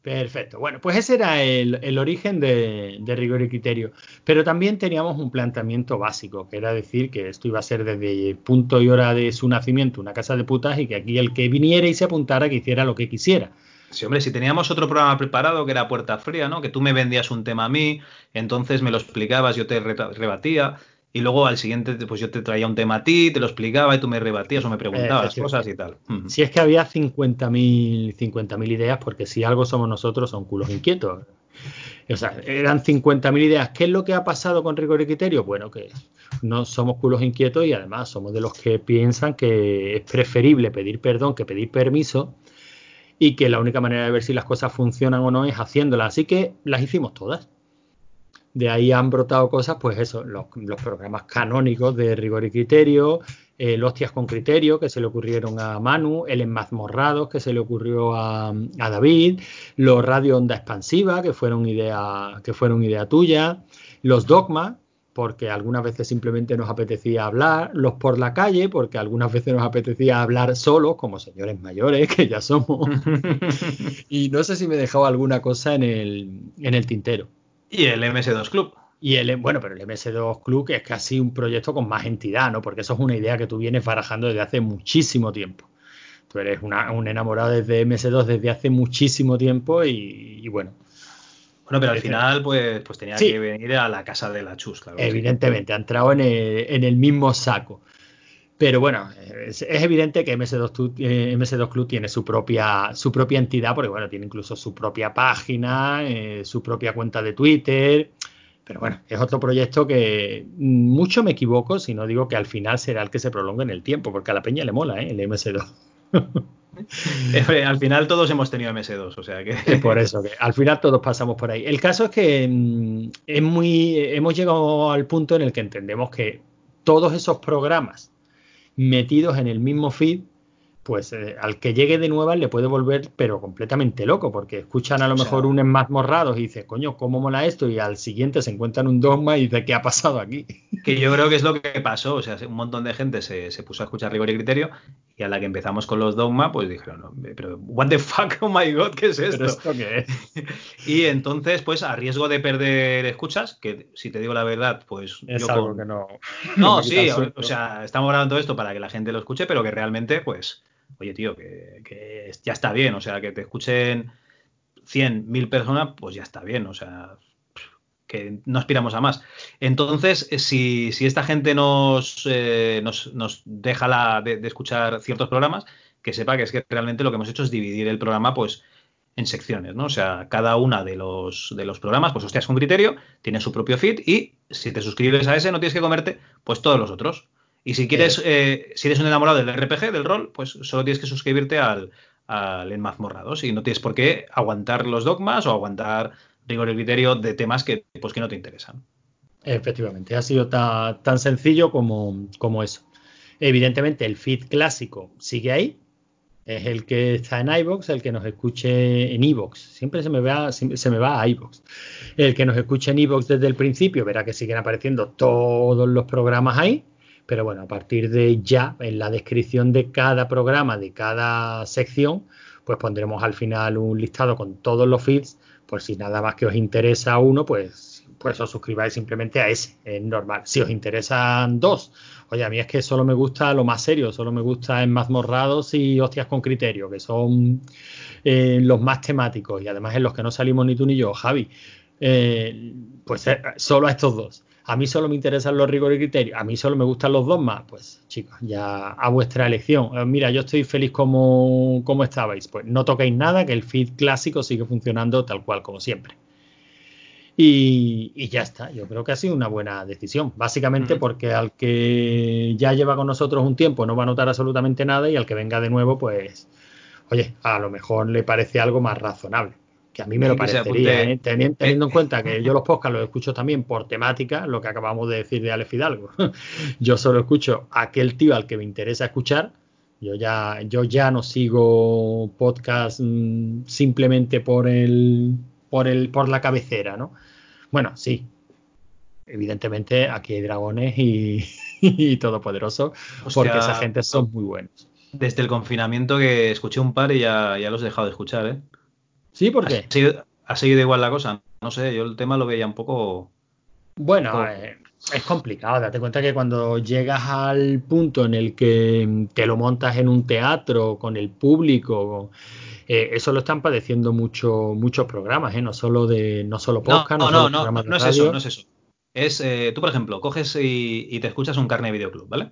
Perfecto. Bueno, pues ese era el, origen de, rigor y criterio. Pero también teníamos un planteamiento básico, que era decir que esto iba a ser desde punto y hora de su nacimiento una casa de putas y que aquí el que viniera y se apuntara que hiciera lo que quisiera. Sí, hombre, si teníamos otro programa preparado que era Puerta Fría, ¿no? Que tú me vendías un tema a mí, entonces me lo explicabas, yo te rebatía y luego al siguiente, pues yo te traía un tema a ti, te lo explicaba y tú me rebatías o me preguntabas cosas y tal. Si es que había 50.000 50 ideas, porque si algo somos nosotros son culos inquietos. O sea, eran 50.000 ideas. ¿Qué es lo que ha pasado con rigor y criterio? Bueno, que no somos culos inquietos y además somos de los que piensan que es preferible pedir perdón que pedir permiso y que la única manera de ver si las cosas funcionan o no es haciéndolas. Así que las hicimos todas de ahí han brotado cosas, pues eso, los, programas canónicos de rigor y criterio, el eh, Hostias con criterio, que se le ocurrieron a Manu, el Enmazmorrados, que se le ocurrió a, David, los Radio Onda Expansiva, que fueron idea, que fueron idea tuya, los Dogma, porque algunas veces simplemente nos apetecía hablar, los por la calle, porque algunas veces nos apetecía hablar solos, como señores mayores, que ya somos. y no sé si me he dejado alguna cosa en el, en el tintero. Y el MS2 Club. Y el, bueno, pero el MS2 Club es casi un proyecto con más entidad, ¿no? Porque eso es una idea que tú vienes barajando desde hace muchísimo tiempo. Tú eres un enamorado desde MS2 desde hace muchísimo tiempo y, bueno. Bueno, pero al final, pues, pues tenía que venir a la casa de la chus, claro. Evidentemente, ha entrado en el, mismo saco. Pero bueno, es, evidente que MS2, eh, MS2 Club tiene su propia, su propia entidad, porque bueno, tiene incluso su propia página, eh, su propia cuenta de Twitter. Pero bueno, es otro proyecto que mucho me equivoco si no digo que al final será el que se prolongue en el tiempo, porque a la peña le mola, ¿eh? El MS2. al final todos hemos tenido MS2, o sea que. Por eso, que al final todos pasamos por ahí. El caso es que mm, es muy. Hemos llegado al punto en el que entendemos que todos esos programas metidos en el mismo feed pues eh, al que llegue de nuevas le puede volver pero completamente loco, porque escuchan a lo mejor un enmasmorrados y dice, coño, ¿cómo mola esto? Y al siguiente se encuentran un dogma y dice, ¿qué ha pasado aquí? Que yo creo que es lo que pasó, o sea, un montón de gente se, puso a escuchar rigor y criterio y a la que empezamos con los dogma, pues dijeron, no, pero what the fuck, oh my god, ¿qué es esto? esto qué es? y entonces, pues a riesgo de perder escuchas, que si te digo la verdad, pues es algo que no... No, sí, o sea, estamos grabando esto para que la gente lo escuche, pero que realmente, pues oye, tío, que, ya está bien, o sea, que te escuchen 100, 1000 personas, pues ya está bien, o sea, que no aspiramos a más. Entonces, eh, si, esta gente nos, eh, nos, deja la, de, escuchar ciertos programas, que sepa que es que realmente lo que hemos hecho es dividir el programa, pues, en secciones, ¿no? O sea, cada una de los, de los programas, pues hostias con criterio, tiene su propio feed y si te suscribes a ese no tienes que comerte, pues todos los otros. Y si quieres, eh, si eres un enamorado del RPG, del rol, pues solo tienes que suscribirte al, al Enmazmorrados y no tienes por qué aguantar los dogmas o aguantar rigor y criterio de temas que, pues, que no te interesan. Efectivamente, ha sido tan sencillo como, como eso. Evidentemente, el feed clásico sigue ahí, es el que está en iBox, el que nos escuche en iBox. Siempre se me va, se me va a iBox. El que nos escuche en iBox desde el principio verá que siguen apareciendo todos los programas ahí. Pero bueno, a partir de ya, en la descripción de cada programa, de cada sección, pues pondremos al final un listado con todos los feeds. Por si nada más que os interesa uno, pues, pues os suscribáis simplemente a ese, es normal. Si os interesan dos, oye, a mí es que solo me gusta lo más serio, solo me gusta en mazmorrados y hostias con criterio, que son eh, los más temáticos y además en los que no salimos ni tú ni yo, Javi. Eh, pues eh, solo a estos dos a mí solo me interesan los rigores y criterios, a mí solo me gustan los dos más, pues chicos, ya a vuestra elección. Eh, mira, yo estoy feliz como, como estabais, pues no toquéis nada, que el feed clásico sigue funcionando tal cual como siempre. Y, ya está, yo creo que ha sido una buena decisión, básicamente porque al que ya lleva con nosotros un tiempo no va a notar absolutamente nada y al que venga de nuevo, pues, oye, a lo mejor le parece algo más razonable que a mí me lo parecería, ¿eh? teniendo, en cuenta que yo los podcasts los escucho también por temática, lo que acabamos de decir de Alex Fidalgo. yo solo escucho aquel tío al que me interesa escuchar. Yo ya, yo ya no sigo podcast mm, simplemente por el, por el, por la cabecera, ¿no? Bueno, sí. Evidentemente aquí hay dragones y, y todopoderoso, porque esa gente son muy buenos. Desde el confinamiento que escuché un par y ya, ya los he dejado de escuchar, ¿eh? ¿Sí? ¿Por qué? ¿Ha seguido, igual la cosa? No sé, yo el tema lo veía un poco... Bueno, eh, es complicado. Date cuenta que cuando llegas al punto en el que te lo montas en un teatro con el público, eh, eso lo están padeciendo mucho, muchos programas, ¿eh? no solo de no solo podcast, no, no, no, no, no es eso, no es eso. Es, eh, tú, por ejemplo, coges y, y, te escuchas un carne de videoclub, ¿vale?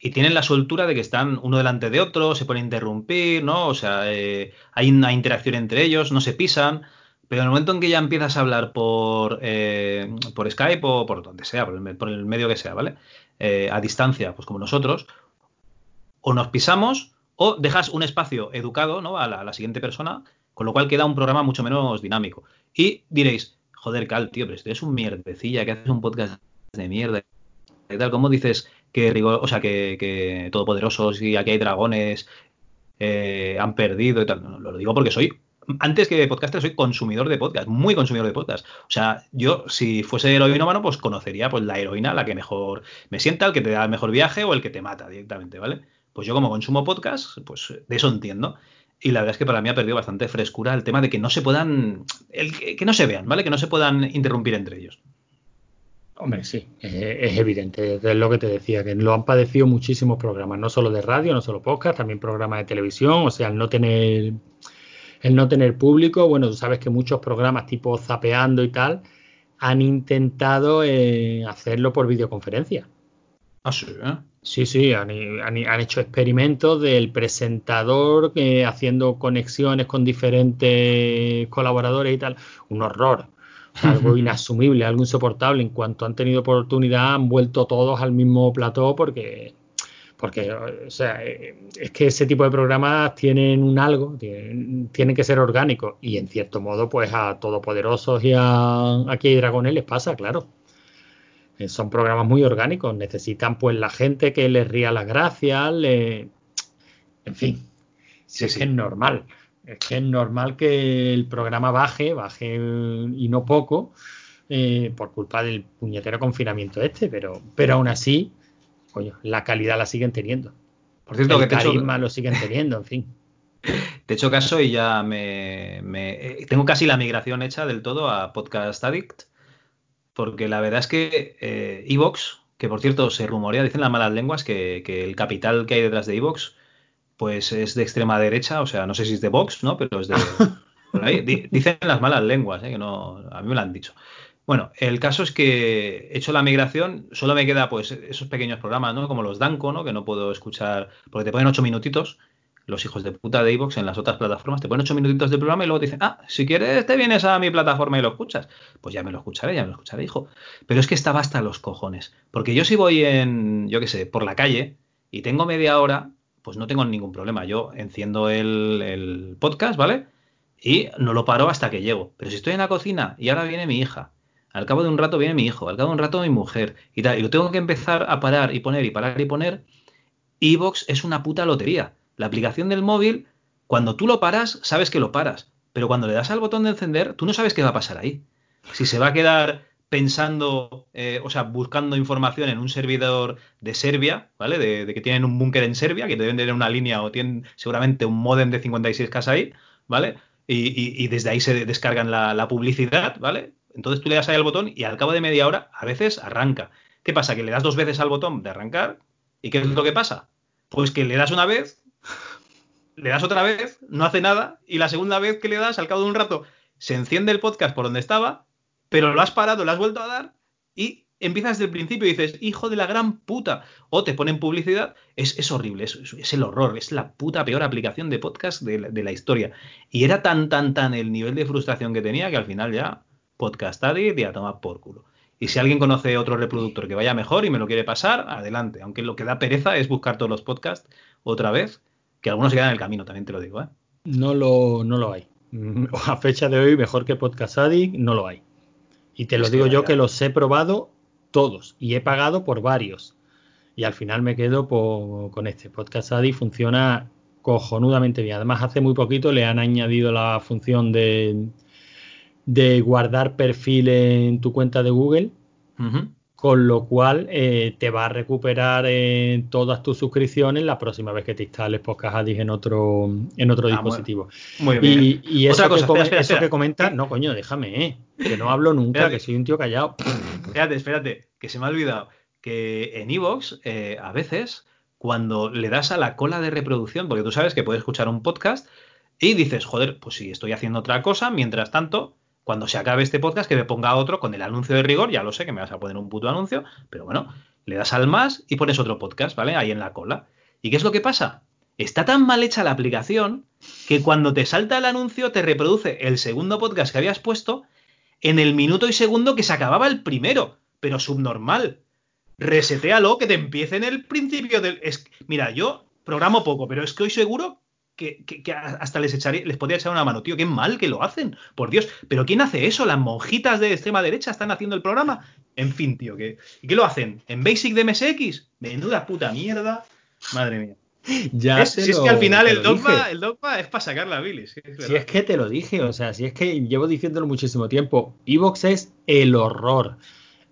Y tienen la soltura de que están uno delante de otro, se pueden interrumpir, ¿no? O sea, eh, hay una interacción entre ellos, no se pisan, pero en el momento en que ya empiezas a hablar por, eh, por Skype o por donde sea, por el, medio que sea, ¿vale? Eh, a distancia, pues como nosotros, o nos pisamos o dejas un espacio educado, ¿no? A la, a la siguiente persona, con lo cual queda un programa mucho menos dinámico. Y diréis, joder, Cal, tío, pero este es un mierdecilla, que haces un podcast de mierda y tal, ¿cómo dices que rigor, o sea, que, que todopoderosos y aquí hay dragones eh, han perdido y tal. Lo digo porque soy, antes que podcaster, soy consumidor de podcast, muy consumidor de podcast. O sea, yo, si fuese heroinómano, pues conocería pues la heroína, la que mejor me sienta, el que te da el mejor viaje o el que te mata directamente, ¿vale? Pues yo como consumo podcast, pues de eso entiendo. Y la verdad es que para mí ha perdido bastante frescura el tema de que no se puedan, el, que no se vean, ¿vale? Que no se puedan interrumpir entre ellos. Hombre, sí, es, evidente, es lo que te decía, que lo han padecido muchísimos programas, no solo de radio, no solo podcast, también programas de televisión, o sea, el no tener el no tener público, bueno, tú sabes que muchos programas tipo Zapeando y tal han intentado eh, hacerlo por videoconferencia. Ah, sí, ¿eh? Sí, sí, han, hecho experimentos del presentador eh, haciendo conexiones con diferentes colaboradores y tal. Un horror, algo inasumible, algo insoportable. En cuanto han tenido oportunidad, han vuelto todos al mismo plató porque, porque o sea, eh, es que ese tipo de programas tienen un algo, tienen, que ser orgánicos. Y en cierto modo, pues a Todopoderosos y a Aquí hay Dragones les pasa, claro. Eh, son programas muy orgánicos, necesitan pues la gente que les ría las gracias, en fin, si es que es normal, es que es normal que el programa baje, baje y no poco, eh, por culpa del puñetero confinamiento este, pero, pero aún así, coño, la calidad la siguen teniendo. Por cierto, el que carisma lo siguen teniendo, en fin. Te he hecho caso y ya me, me, tengo casi la migración hecha del todo a Podcast Addict porque la verdad es que eh, Evox, que por cierto se rumorea, dicen las malas lenguas, que, el capital que hay detrás de Evox, pues es de extrema derecha, o sea, no sé si es de Vox, ¿no? Pero es de... Dicen las malas lenguas, ¿eh? que no, a mí me lo han dicho. Bueno, el caso es que he hecho la migración, solo me queda pues esos pequeños programas, ¿no? Como los Danco, ¿no? Que no puedo escuchar, porque te ponen ocho minutitos los hijos de puta de Evox en las otras plataformas te ponen ocho minutitos de programa y luego te dicen, ah, si quieres te vienes a mi plataforma y lo escuchas. Pues ya me lo escucharé, ya me lo escucharé, hijo. Pero es que estaba hasta los cojones. Porque yo si voy en, yo qué sé, por la calle y tengo media hora, pues no tengo ningún problema. Yo enciendo el, el podcast, ¿vale? Y no lo paro hasta que llego. Pero si estoy en la cocina y ahora viene mi hija, al cabo de un rato viene mi hijo, al cabo de un rato mi mujer y tal, y lo tengo que empezar a parar y poner y parar y poner, Evox es una puta lotería la aplicación del móvil, cuando tú lo paras, sabes que lo paras. Pero cuando le das al botón de encender, tú no sabes qué va a pasar ahí. Si se va a quedar pensando, eh, o sea, buscando información en un servidor de Serbia, ¿vale? De, que tienen un búnker en Serbia, que deben tener una línea o tienen seguramente un modem de 56K ahí, ¿vale? Y, desde ahí se descargan la, la, publicidad, ¿vale? Entonces tú le das ahí al botón y al cabo de media hora, a veces arranca. ¿Qué pasa? Que le das dos veces al botón de arrancar y ¿qué es lo que pasa? Pues que le das una vez le das otra vez, no hace nada, y la segunda vez que le das, al cabo de un rato, se enciende el podcast por donde estaba, pero lo has parado, lo has vuelto a dar, y empiezas desde el principio y dices, hijo de la gran puta, o te ponen publicidad, es, horrible, es, es, el horror, es la puta peor aplicación de podcast de, la historia. Y era tan, tan, tan el nivel de frustración que tenía que al final ya, podcast y a tomar por culo. Y si alguien conoce otro reproductor que vaya mejor y me lo quiere pasar, adelante. Aunque lo que da pereza es buscar todos los podcasts otra vez que algunos se quedan en el camino, también te lo digo. ¿eh? No, lo, no lo hay. A fecha de hoy, mejor que Podcast Addict, no lo hay. Y te lo digo yo que los he probado todos y he pagado por varios. Y al final me quedo con este. Podcast Addict funciona cojonudamente bien. Además, hace muy poquito le han añadido la función de, de guardar perfil en tu cuenta de Google con lo cual eh, te va a recuperar eh, todas tus suscripciones la próxima vez que te instales Podcast Addict en otro, en otro ah, dispositivo. Muy, bien. Y, eso, que, eso que comentas, no, coño, déjame, eh, que no hablo nunca, que soy un tío callado. Espérate, espérate, que se me ha olvidado que en Evox a veces cuando le das a la cola de reproducción, porque tú sabes que puedes escuchar un podcast y dices, joder, pues si estoy haciendo otra cosa, mientras tanto cuando se acabe este podcast que me ponga otro con el anuncio de rigor, ya lo sé que me vas a poner un puto anuncio, pero bueno, le das al más y pones otro podcast, ¿vale? Ahí en la cola. ¿Y qué es lo que pasa? Está tan mal hecha la aplicación que cuando te salta el anuncio te reproduce el segundo podcast que habías puesto en el minuto y segundo que se acababa el primero, pero subnormal. Resetealo que te empiece en el principio del... Mira, yo programo poco, pero es que hoy seguro que, hasta les echaría, les podría echar una mano, tío, qué mal que lo hacen, por Dios, pero ¿quién hace eso? Las monjitas de extrema derecha están haciendo el programa, en fin, tío, ¿qué, ¿qué lo hacen? ¿En Basic de MSX? Menuda puta mierda, madre mía. Ya si es que al final el dogma, el dogma, es para sacar la bilis. si es que te lo dije, o sea, si es que llevo diciéndolo muchísimo tiempo, Evox es el horror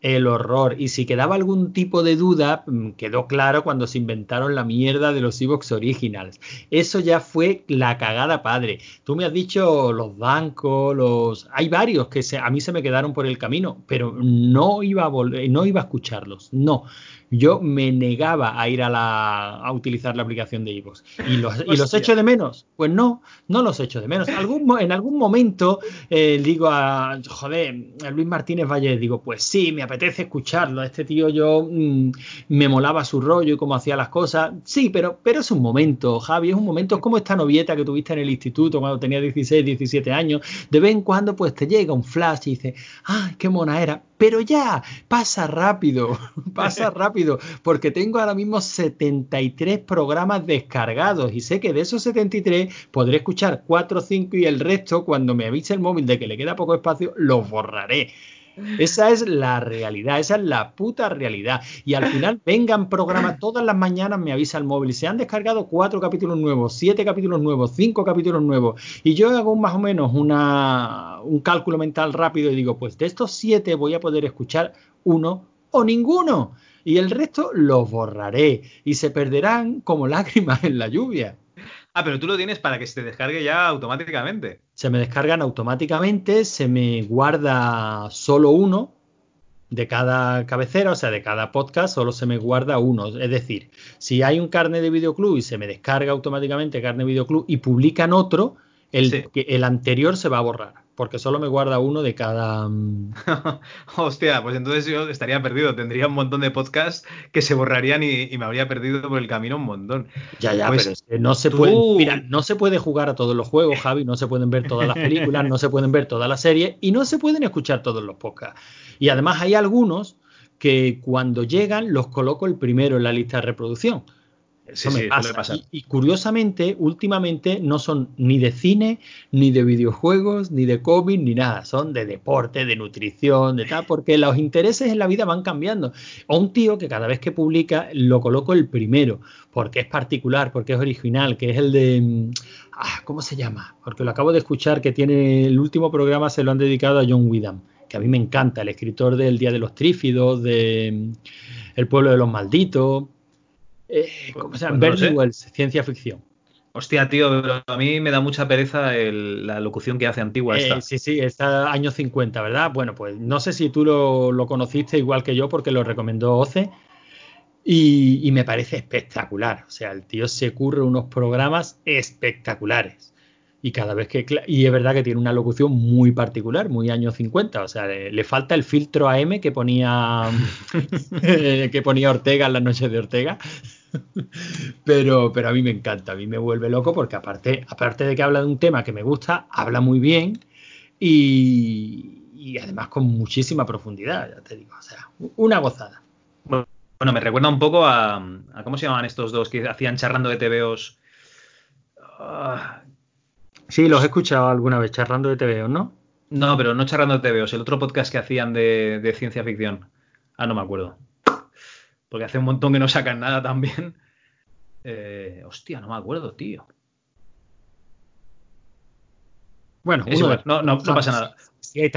el horror. Y si quedaba algún tipo de duda, mm, quedó claro cuando se inventaron la mierda de los Evox Originals. Eso ya fue la cagada padre. Tú me has dicho los bancos, los... Hay varios que se... a mí se me quedaron por el camino, pero no iba a, no iba a escucharlos. No yo me negaba a ir a, la, a utilizar la aplicación de iVoox. ¿Y los, ¿Y los echo de menos? Pues no, no los echo de menos. Algún, en algún momento eh, digo a, joder, a Luis Martínez Valle, digo, pues sí, me, apetece escucharlo. Este tío yo mm, me molaba su rollo y cómo hacía las cosas. Sí, pero, pero es un momento, Javi, es un momento. Es como esta novieta que tuviste en el instituto cuando tenía 16, 17 años. De vez en cuando pues te llega un flash y dices, ¡ay, qué mona era! Pero ya, pasa rápido, pasa rápido, porque tengo ahora mismo 73 programas descargados y sé que de esos 73 podré escuchar 4 o 5 y el resto, cuando me avise el móvil de que le queda poco espacio, los borraré. Esa es la realidad, esa es la puta realidad. Y al final vengan programas, todas las mañanas me avisa el móvil y se han descargado cuatro capítulos nuevos, siete capítulos nuevos, cinco capítulos nuevos. Y yo hago más o menos una, un cálculo mental rápido y digo, pues de estos siete voy a poder escuchar uno o ninguno. Y el resto los borraré y se perderán como lágrimas en la lluvia. Ah, pero tú lo tienes para que se te descargue ya automáticamente. Se me descargan automáticamente, se me guarda solo uno de cada cabecera, o sea, de cada podcast, solo se me guarda uno. Es decir, si hay un carne de videoclub y se me descarga automáticamente carne de videoclub y publican otro, el, el anterior se va a borrar porque solo me guarda uno de cada. Mm, Hostia, pues entonces yo estaría perdido. Tendría un montón de podcasts que se borrarían y, me habría perdido por el camino un montón. Ya, ya, pues pero no se puede. Mira, no se puede jugar a todos los juegos, Javi. No se pueden ver todas las películas, no se pueden ver todas las series y no se pueden escuchar todos los podcasts. Y además hay algunos que cuando llegan los coloco el primero en la lista de reproducción. Pasa. Y, curiosamente, últimamente no son ni de cine, ni de videojuegos, ni de cómic, ni nada. Son de deporte, de nutrición, de tal, porque los intereses en la vida van cambiando. O un tío que cada vez que publica lo coloco el primero, porque es particular, porque es original, que es el de. Mm, ah, ¿Cómo se llama? Porque lo acabo de escuchar que tiene. El último programa se lo han dedicado a John Widham, que a mí me encanta, el escritor del Día de los Trífidos, de mm, El pueblo de los malditos eh, ¿Cómo se llama? Bernie Wells, ciencia ficción. Hostia, tío, pero a mí me da mucha pereza la locución que hace antigua esta. Eh, sí, sí, está años 50, ¿verdad? Bueno, pues no sé si tú lo, conociste igual que yo porque lo recomendó Oce y, y, me parece espectacular. O sea, el tío se curre unos programas espectaculares y cada vez que y es verdad que tiene una locución muy particular, muy años 50, o sea, le, falta el filtro AM que ponía que ponía Ortega en las noches de Ortega. pero pero a mí me encanta, a mí me vuelve loco porque aparte aparte de que habla de un tema que me gusta, habla muy bien y, y además con muchísima profundidad, ya te digo, o sea, una gozada. Bueno, me recuerda un poco a, a ¿cómo se llamaban estos dos que hacían charrando de TVOs? Ah, Sí, los he escuchado alguna vez charlando de TVO, ¿no? No, pero no charlando de TVOs, el otro podcast que hacían de, ciencia ficción. Ah, no me acuerdo. Porque hace un montón que no sacan nada también. Eh, hostia, no me acuerdo, tío. Bueno, no, no, pasa nada.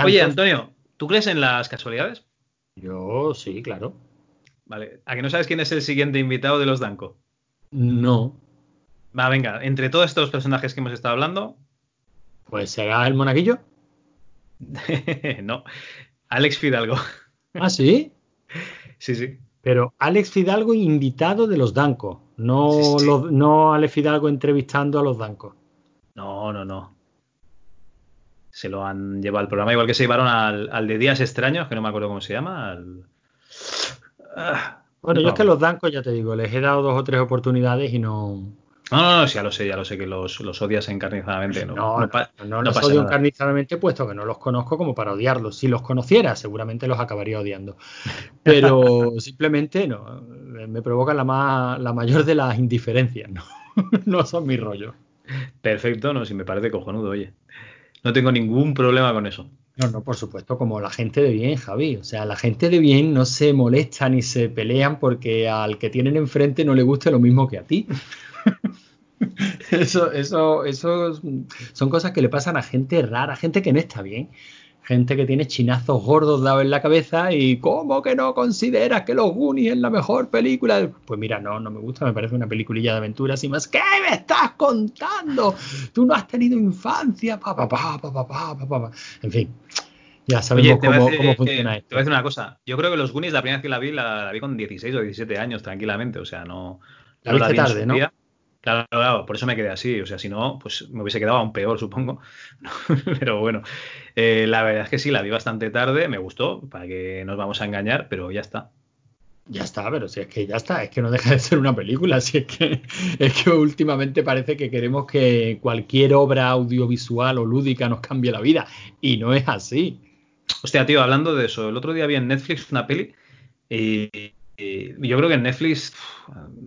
Oye, Antonio, ¿tú crees en las casualidades? Yo sí, claro. Vale. ¿A que no sabes quién es el siguiente invitado de los Danco? No. Va, venga, entre todos estos personajes que hemos estado hablando. Pues será el monaguillo. no, Alex Fidalgo. ¿Ah, sí? Sí, sí. Pero Alex Fidalgo invitado de los Danco, no, no Alex Fidalgo entrevistando a los Dancos. No, no, no. Se lo han llevado al programa, igual que se llevaron al, de Días Extraños, que no me acuerdo cómo se llama. Ah, bueno, yo es que los Dancos, ya te digo, les he dado dos o tres oportunidades y no, no, no, no, ya lo sé, ya lo sé que los, los odias encarnizadamente. No, no, no, los odio encarnizadamente puesto que no los conozco como para odiarlos. Si los conociera, seguramente los acabaría odiando. Pero simplemente no, me provoca la, más, la mayor de las indiferencias, ¿no? no son mi rollo. Perfecto, no, si me parece cojonudo, oye. No tengo ningún problema con eso. No, no, por supuesto, como la gente de bien, Javi. O sea, la gente de bien no se molesta ni se pelean porque al que tienen enfrente no le guste lo mismo que a ti. Eso, eso, eso son cosas que le pasan a gente rara, gente que no está bien. Gente que tiene chinazos gordos dados en la cabeza y ¿cómo que no consideras que Los Goonies es la mejor película? Pues mira, no, no me gusta, me parece una peliculilla de aventuras y más. ¿Qué me estás contando? Tú no has tenido infancia, papá, papá, papá, papá, En fin, ya sabemos cómo, funciona esto. Te voy a decir una cosa. Yo creo que los Goonies la primera vez que la vi, la, vi con 16 o 17 años tranquilamente. O sea, no. La viste tarde, ¿no? Claro, claro, por eso me quedé así. O sea, si no, pues me hubiese quedado aún peor, supongo. pero bueno, eh, la verdad es que sí, la vi bastante tarde, me gustó, para que nos vamos a engañar, pero ya está. Ya está, pero si es que ya está, es que no deja de ser una película, si es que es que últimamente parece que queremos que cualquier obra audiovisual o lúdica nos cambie la vida y no es así. Hostia, tío, hablando de eso, el otro día vi en Netflix una peli y yo creo que en Netflix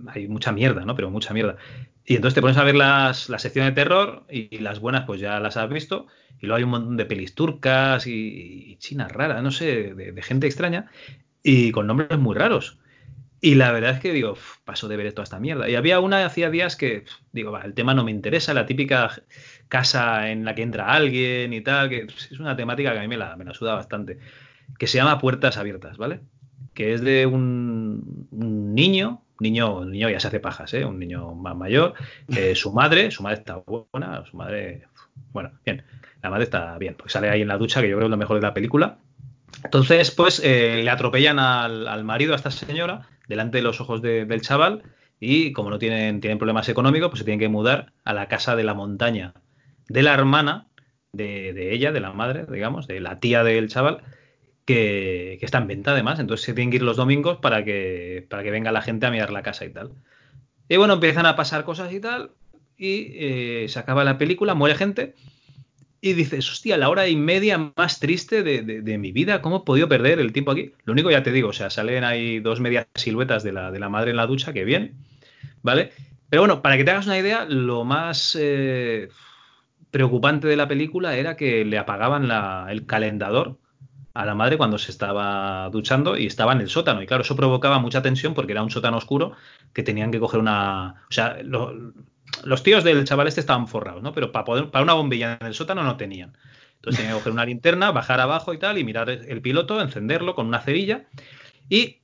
hay mucha mierda, ¿no? Pero mucha mierda. Y entonces te pones a ver las, la sección de terror y, las buenas pues ya las has visto. Y luego hay un montón de pelis turcas y, chinas raras, no sé, de, gente extraña y con nombres muy raros. Y la verdad es que digo, paso de ver toda esta mierda. Y había una hacía días que, digo, va, el tema no me interesa, la típica casa en la que entra alguien y tal, que es una temática que a mí me la, me la suda bastante, que se llama Puertas Abiertas, ¿vale? Que es de un, niño, niño, niño ya se hace pajas, ¿eh? un niño más mayor, su madre, su madre está buena, su madre, bueno, bien, la madre está bien, porque sale ahí en la ducha, que yo creo es lo mejor de la película. Entonces, pues eh, le atropellan al, marido, a esta señora, delante de los ojos del chaval, y como no tienen, tienen problemas económicos, pues se tienen que mudar a la casa de la montaña de la hermana de, de ella, de la madre, digamos, de la tía del chaval, que, está en venta además, entonces se tienen que ir los domingos para que, para que venga la gente a mirar la casa y tal. Y bueno, empiezan a pasar cosas y tal, y eh, se acaba la película, muere gente, y dices, hostia, la hora y media más triste de, mi vida, ¿cómo he podido perder el tiempo aquí? Lo único ya te digo, o sea, salen ahí dos medias siluetas de la, de la madre en la ducha, que bien, ¿vale? Pero bueno, para que te hagas una idea, lo más eh, preocupante de la película era que le apagaban el calentador a la madre cuando se estaba duchando y estaba en el sótano. Y claro, eso provocaba mucha tensión porque era un sótano oscuro que tenían que coger una. O sea, los tíos del chaval este estaban forrados, ¿no? Pero para, poder, para una bombilla en el sótano no tenían. Entonces tenían que coger una linterna, bajar abajo y tal, y mirar el piloto, encenderlo con una cerilla. Y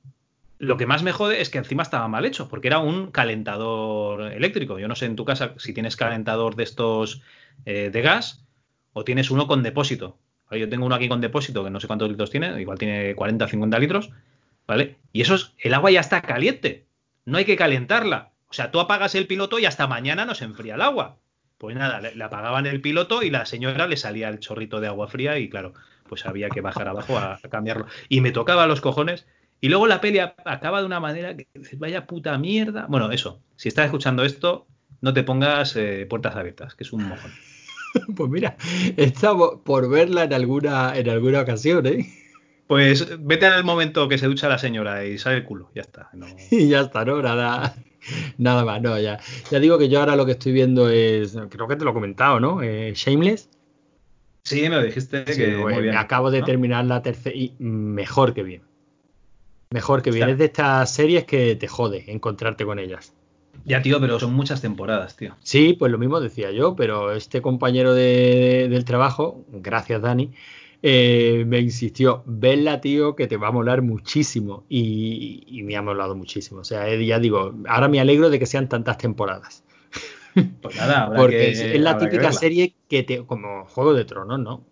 lo que más me jode es que encima estaba mal hecho, porque era un calentador eléctrico. Yo no sé en tu casa si tienes calentador de estos eh, de gas o tienes uno con depósito. Yo tengo uno aquí con depósito que no sé cuántos litros tiene, igual tiene 40 o 50 litros, ¿vale? Y eso es, el agua ya está caliente, no hay que calentarla. O sea, tú apagas el piloto y hasta mañana no se enfría el agua. Pues nada, le, apagaban el piloto y la señora le salía el chorrito de agua fría y claro, pues había que bajar abajo a, cambiarlo. Y me tocaba los cojones. Y luego la peli acaba de una manera que vaya puta mierda. Bueno, eso, si estás escuchando esto, no te pongas eh, puertas abiertas, que es un mojón. Pues mira, estamos por verla en alguna, en alguna ocasión, ¿eh? Pues vete al momento que se ducha la señora y sale el culo, ya está. Y ya está, ¿no? Nada, nada más, no, ya. Ya digo que yo ahora lo que estoy viendo es, creo que te lo he comentado, ¿no? Eh, Shameless. Sí, me lo dijiste que muy bien, acabo de terminar la tercera y mejor que bien. Mejor que bien. Es de estas series que te jode encontrarte con ellas. Ya, tío, pero son muchas temporadas, tío. Sí, pues lo mismo decía yo, pero este compañero del trabajo, gracias Dani, eh, me insistió, venla, tío, que te va a molar muchísimo. Y, me ha molado muchísimo. O sea, eh, ya digo, ahora me alegro de que sean tantas temporadas. Pues nada, Porque es, la típica serie que te, como Juego de Tronos, ¿no?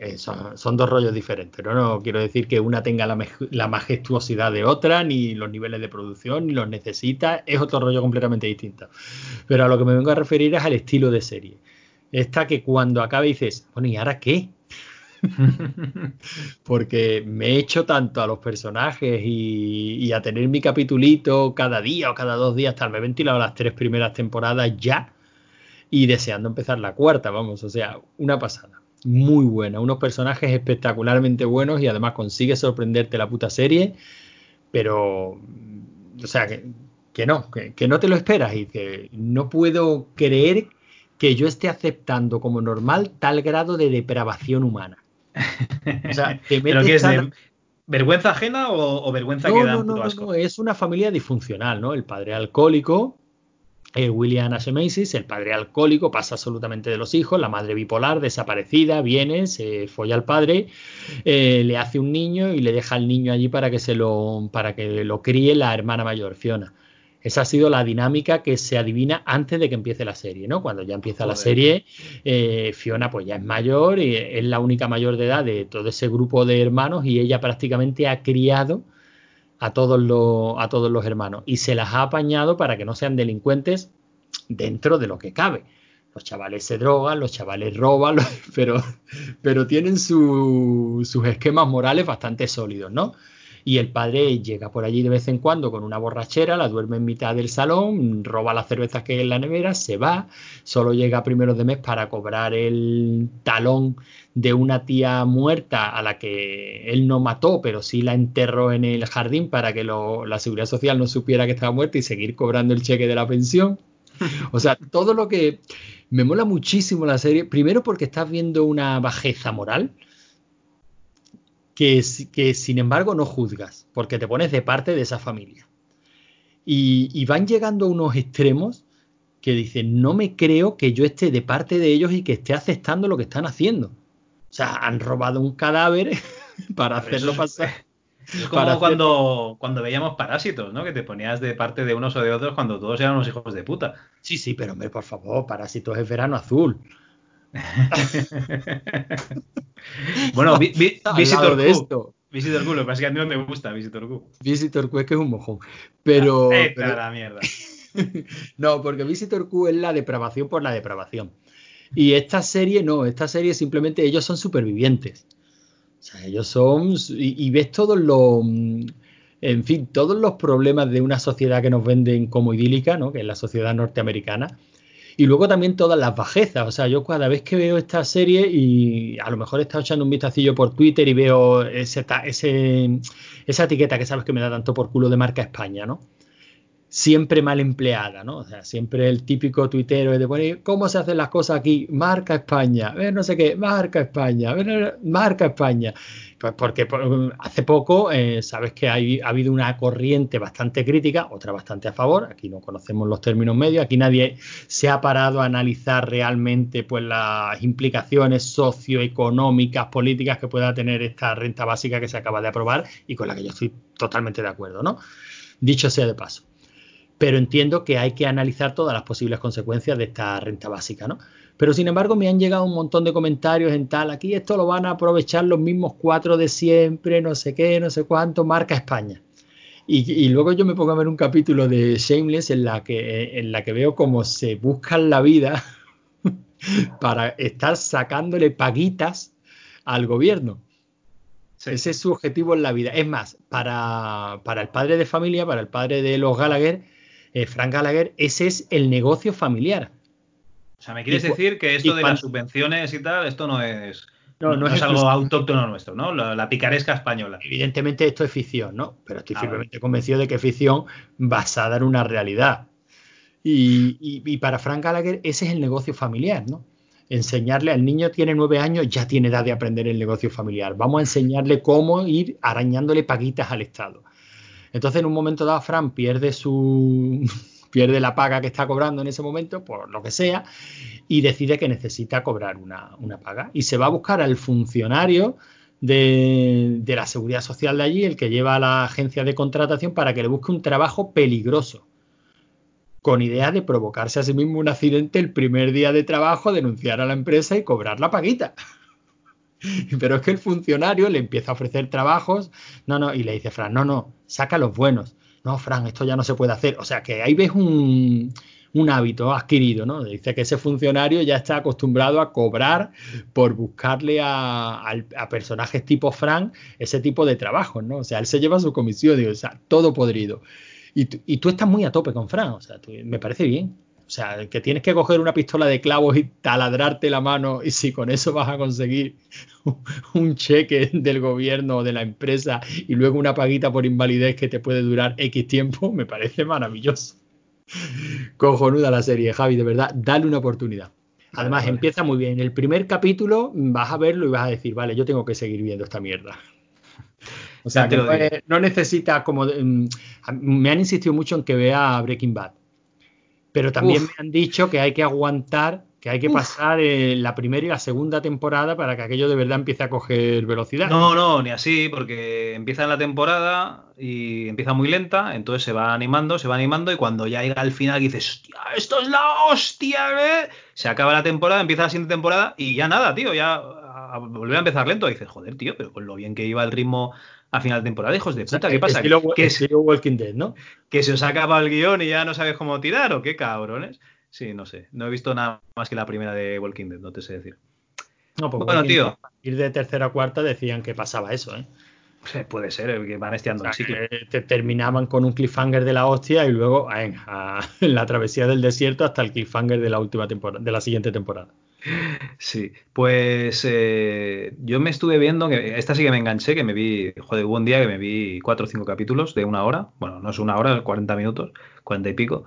Eh, son, dos rollos diferentes. ¿no? no quiero decir que una tenga la, majestuosidad de otra, ni los niveles de producción, ni los necesita. Es otro rollo completamente distinto. Pero a lo que me vengo a referir es al estilo de serie. Esta que cuando acaba dices, bueno, ¿y ahora qué? Porque me he hecho tanto a los personajes y, a tener mi capitulito cada día o cada dos días, tal me he ventilado las tres primeras temporadas ya y deseando empezar la cuarta, vamos, o sea, una pasada muy buena, unos personajes espectacularmente buenos y además consigue sorprenderte la puta serie, pero, o sea, que, no, que, no te lo esperas y que no puedo creer que yo esté aceptando como normal tal grado de depravación humana. O sea, te ¿Pero qué es vergüenza ajena o, vergüenza que da no, no, no, es una familia disfuncional, ¿no? El padre alcohólico, eh, William Ashemasis, el padre alcohólico, pasa absolutamente de los hijos, la madre bipolar, desaparecida, viene, se folla al padre, eh, le hace un niño y le deja al niño allí para que se lo, para que lo críe la hermana mayor, Fiona. Esa ha sido la dinámica que se adivina antes de que empiece la serie, ¿no? Cuando ya empieza la serie, eh, Fiona pues ya es mayor y es la única mayor de edad de todo ese grupo de hermanos y ella prácticamente ha criado a todos los, a todos los hermanos y se las ha apañado para que no sean delincuentes dentro de lo que cabe. Los chavales se drogan, los chavales roban, pero, pero tienen sus esquemas morales bastante sólidos, ¿no? y el padre llega por allí de vez en cuando con una borrachera, la duerme en mitad del salón, roba las cervezas que hay en la nevera, se va, solo llega a primeros de mes para cobrar el talón de una tía muerta a la que él no mató, pero sí la enterró en el jardín para que la seguridad social no supiera que estaba muerta y seguir cobrando el cheque de la pensión. O sea, todo lo que me mola muchísimo la serie, primero porque estás viendo una bajeza moral, que, sin embargo no juzgas, porque te pones de parte de esa familia. Y, van llegando a unos extremos que dicen, no me creo que yo esté de parte de ellos y que esté aceptando lo que están haciendo. O sea, han robado un cadáver para hacerlo pasar. Es como cuando, cuando veíamos Parásitos, ¿no? Que te ponías de parte de unos o de otros cuando todos eran unos hijos de puta. Sí, sí, pero hombre, por favor, Parásitos es verano azul. bueno, Visitor de esto. Visitor Q, lo que pasa es que a mí no me gusta Visitor Q. Visitor Q es que es un mojón. Pero. Ah, la mierda. no, porque Visitor Q es la depravación por la depravación. Y esta serie no, esta serie simplemente ellos son supervivientes. O sea, ellos son. Y, ves todos los. En fin, todos los problemas de una sociedad que nos venden como idílica, ¿no? Que es la sociedad norteamericana y luego también todas las bajezas. O sea, yo cada vez que veo esta serie y a lo mejor he estado echando un vistacillo por Twitter y veo ese, esa etiqueta que sabes que me da tanto por culo de marca España, ¿no? Siempre mal empleada, ¿no? O sea, siempre el típico tuitero de poner, ¿cómo se hacen las cosas aquí? Marca España, no sé qué, marca España, marca España. Pues porque hace poco eh, sabes que hay, ha habido una corriente bastante crítica, otra bastante a favor. Aquí no conocemos los términos medios, aquí nadie se ha parado a analizar realmente pues las implicaciones socioeconómicas, políticas que pueda tener esta renta básica que se acaba de aprobar y con la que yo estoy totalmente de acuerdo, ¿no? Dicho sea de paso. Pero entiendo que hay que analizar todas las posibles consecuencias de esta renta básica, ¿no? Pero sin embargo me han llegado un montón de comentarios en tal, aquí esto lo van a aprovechar los mismos cuatro de siempre, no sé qué, no sé cuánto, marca España. Y, luego yo me pongo a ver un capítulo de Shameless en la que, en la que veo cómo se buscan la vida para estar sacándole paguitas al gobierno. Ese es su objetivo en la vida. Es más, para, para, el padre de familia, para el padre de los Gallagher, eh, Frank Gallagher, ese es el negocio familiar. O sea, ¿me quieres decir que esto de las subvenciones y tal, esto no es, no, es, algo autóctono nuestro, ¿no? La, picaresca española. Evidentemente esto es ficción, ¿no? Pero estoy ah, firmemente convencido de que es ficción basada en una realidad. Y, para Frank Gallagher ese es el negocio familiar, ¿no? Enseñarle al niño tiene nueve años, ya tiene edad de aprender el negocio familiar. Vamos a enseñarle cómo ir arañándole paguitas al Estado. Entonces, en un momento dado, Frank pierde su, pierde la paga que está cobrando en ese momento, por lo que sea, y decide que necesita cobrar una, paga. Y se va a buscar al funcionario de, la seguridad social de allí, el que lleva a la agencia de contratación, para que le busque un trabajo peligroso, con idea de provocarse a sí mismo un accidente el primer día de trabajo, denunciar a la empresa y cobrar la paguita. Pero es que el funcionario le empieza a ofrecer trabajos, no, no, y le dice, Fran, no, no, saca los buenos no, Fran, esto ya no se puede hacer. O sea que ahí ves un, hábito adquirido, ¿no? Dice que ese funcionario ya está acostumbrado a cobrar por buscarle a, personajes tipo Fran ese tipo de trabajo, ¿no? O sea, él se lleva su comisión, digo, o sea, todo podrido. Y, tú estás muy a tope con Fran, o sea, me parece bien. O sea, que tienes que coger una pistola de clavos y taladrarte la mano y si con eso vas a conseguir un cheque del gobierno o de la empresa y luego una paguita por invalidez que te puede durar X tiempo, me parece maravilloso. Cojonuda la serie, Javi, de verdad, dale una oportunidad. Además, empieza muy bien. El primer capítulo vas a verlo y vas a decir, vale, yo tengo que seguir viendo esta mierda. O sea, no, no, necesita como... Mm, me han insistido mucho en que vea Breaking Bad pero también me han dicho que hay que aguantar, que hay que pasar eh, la primera y la segunda temporada para que aquello de verdad empiece a coger velocidad. No, no, ni así, porque empieza en la temporada y empieza muy lenta, entonces se va animando, se va animando y cuando ya llega al final dices, hostia, esto es la hostia, ¿eh? Se acaba la temporada, empieza la siguiente temporada y ya nada, tío, ya a, volver a empezar lento. Y dices, joder, tío, pero con lo bien que iba el ritmo a final de temporada, hijos de puta, ¿qué pasa? que, Walking Dead, ¿no? Que se os ha acabado el guion y ya no sabes cómo tirar, o qué cabrones. Sí, no sé. No he visto nada más que la primera de Walking Dead, no te sé decir. No, pues bueno, tío. Ir de tercera a cuarta decían que pasaba eso, ¿eh? Puede ser, que van estiando el ciclo. Te terminaban con un cliffhanger de la hostia y luego en, la travesía del desierto hasta el cliffhanger de la última temporada, de la siguiente temporada. Sí, pues eh, yo me estuve viendo, esta sí que me enganché, que me vi, joder, hubo un día que me vi cuatro o cinco capítulos de una hora, bueno, no es una hora, 40 minutos, 40 y pico,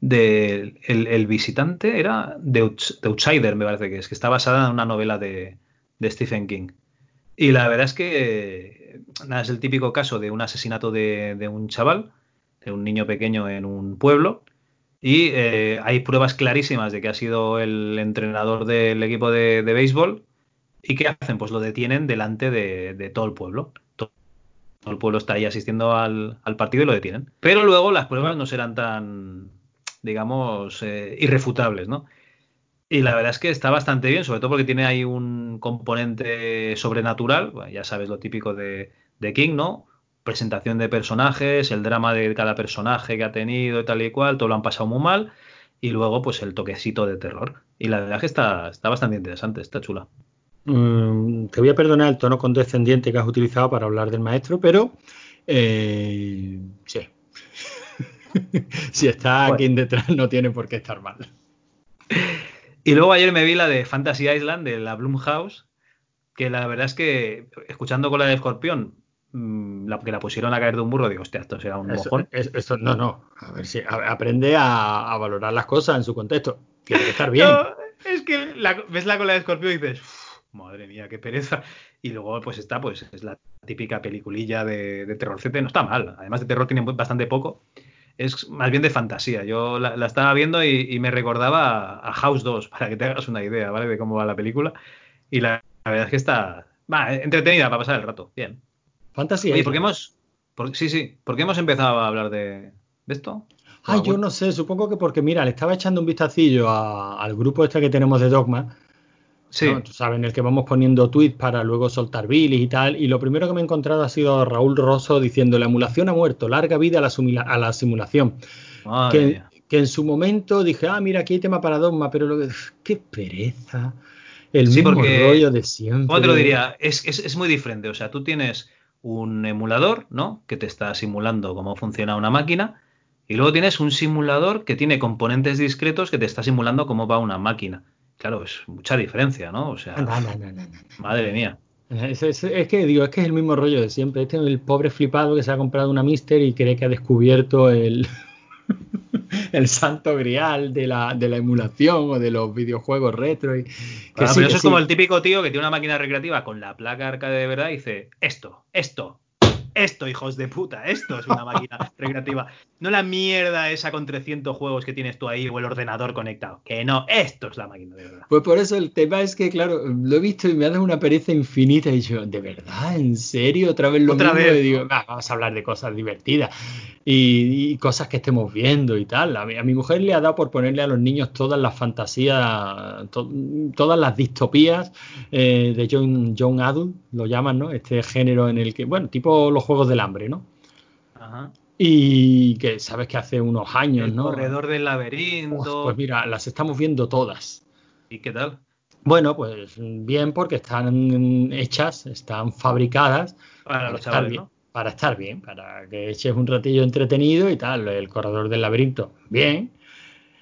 de el, visitante era de, Outsider, me parece que es, que está basada en una novela de, Stephen King. Y la verdad es que nada, es el típico caso de un asesinato de, de un chaval, de un niño pequeño en un pueblo, y eh, hay pruebas clarísimas de que ha sido el entrenador del equipo de, béisbol. ¿Y qué hacen? Pues lo detienen delante de, todo el pueblo. Todo, el pueblo está ahí asistiendo al, partido y lo detienen. Pero luego las pruebas no serán tan, digamos, eh, irrefutables, ¿no? Y la verdad es que está bastante bien, sobre todo porque tiene ahí un componente sobrenatural, ya sabes lo típico de, de King, ¿no? Presentación de personajes, el drama de cada personaje que ha tenido y tal y cual, todo lo han pasado muy mal. Y luego, pues el toquecito de terror. Y la verdad es que está, está bastante interesante, está chula. Mm, te voy a perdonar el tono condescendiente que has utilizado para hablar del maestro, pero eh, sí. si está aquí detrás, no tiene por qué estar mal. Y luego ayer me vi la de Fantasy Island, de la Bloomhouse, que la verdad es que, escuchando con la de Escorpión, la, que la pusieron a caer de un burro, digo, hostia, esto será un mojón. no, no. A ver si aprende a, valorar las cosas en su contexto. Tiene que estar bien. es que ves la cola de escorpio y dices, madre mía, qué pereza. Y luego, pues está, pues es la típica peliculilla de, de terrorcete, no está mal. Además de terror tiene bastante poco. Es más bien de fantasía. Yo la, estaba viendo y, me recordaba a, House 2, para que te hagas una idea, ¿vale? De cómo va la película. Y la, la verdad es que está va, entretenida para pasar el rato. Bien. Fantasy Oye, ¿por qué hemos, sí, sí, ¿por qué hemos empezado a hablar de, esto? Ah, yo no sé, supongo que porque, mira, le estaba echando un vistacillo al grupo este que tenemos de Dogma. Sí. Tú sabes, en el que vamos poniendo tweets para luego soltar bilis y tal. Y lo primero que me he encontrado ha sido Raúl Rosso diciendo: La emulación ha muerto, larga vida a la, a la simulación. Que, que, en su momento dije: Ah, mira, aquí hay tema para Dogma, pero lo que. ¡Qué pereza! El mismo rollo de siempre. ¿Cómo te lo diría? Es, es, es muy diferente. O sea, tú tienes un emulador, ¿no? Que te está simulando cómo funciona una máquina. Y luego tienes un simulador que tiene componentes discretos que te está simulando cómo va una máquina. Claro, es mucha diferencia, ¿no? O sea, madre mía. Es, que digo, es que es el mismo rollo de siempre. Este es el pobre flipado que se ha comprado una Mister y cree que ha descubierto el, el santo grial de la, de la emulación o de los videojuegos retro. Y, que eso es como el típico tío que tiene una máquina recreativa con la placa arcade de verdad y dice, esto, esto, esto, hijos de puta, esto es una máquina recreativa. No la mierda esa con 300 juegos que tienes tú ahí o el ordenador conectado. Que no, esto es la máquina de verdad. Pues por eso el tema es que, claro, lo he visto y me ha dado una pereza infinita. Y yo, ¿de verdad? ¿En serio? Otra vez lo ¿Otra Vez, digo, vamos a hablar de cosas divertidas y, cosas que estemos viendo y tal. A mi, mujer le ha dado por ponerle a los niños todas las fantasías, todas las distopías eh, de John, John Adult, lo llaman, ¿no? Este género en el que, bueno, tipo los Juegos del Hambre, ¿no? Ajá. Y que sabes que hace unos años, el ¿no? Corredor del laberinto. pues mira, las estamos viendo todas. ¿Y qué tal? Bueno, pues bien, porque están hechas, están fabricadas para, estar bien, para estar bien, para que eches un ratillo entretenido y tal. El corredor del laberinto, bien.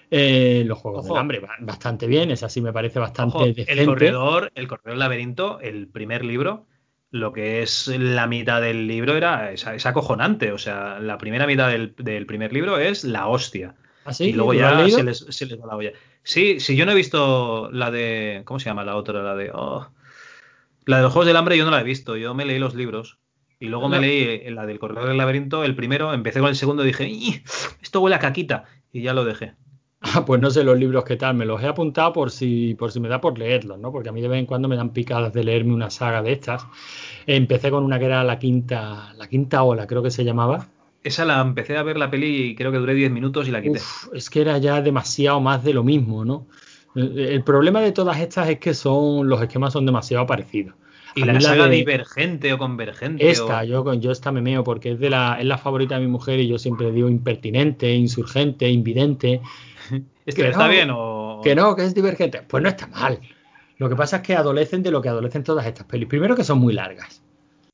Eh, los juegos del hambre, bastante bien. Esa sí me parece bastante El corredor, el corredor del laberinto, el primer libro, lo que es la mitad del libro era es, acojonante. O sea, la primera mitad del, primer libro es la hostia. ¿Ah, sí? Y luego ya se les, se les, va la olla. Sí, sí, yo no he visto la de. ¿Cómo se llama la otra? La de. Oh, la de los Juegos del Hambre yo no la he visto. Yo me leí los libros. Y luego me leí la del Corredor del Laberinto, el primero, empecé con el segundo y dije, esto huele a caquita. Y ya lo dejé. Ah, pues no sé los libros qué tal, me los he apuntado por si, por si me da por leerlos, ¿no? Porque a mí de vez en cuando me dan picadas de leerme una saga de estas. Empecé con una que era la quinta, la quinta ola, creo que se llamaba. Esa la empecé a ver la peli y creo que duré 10 minutos y la quité. es que era ya demasiado más de lo mismo, ¿no? El problema de todas estas es que son los esquemas son demasiado parecidos. ¿Y la saga divergente o convergente? Esta, Yo, yo esta me meo porque es, de la, es la favorita de mi mujer y yo siempre digo impertinente, insurgente, invidente. ¿Este está bien o...? Que no, que es divergente. Pues no está mal. Lo que pasa es que adolecen de lo que adolecen todas estas pelis. Primero que son muy largas.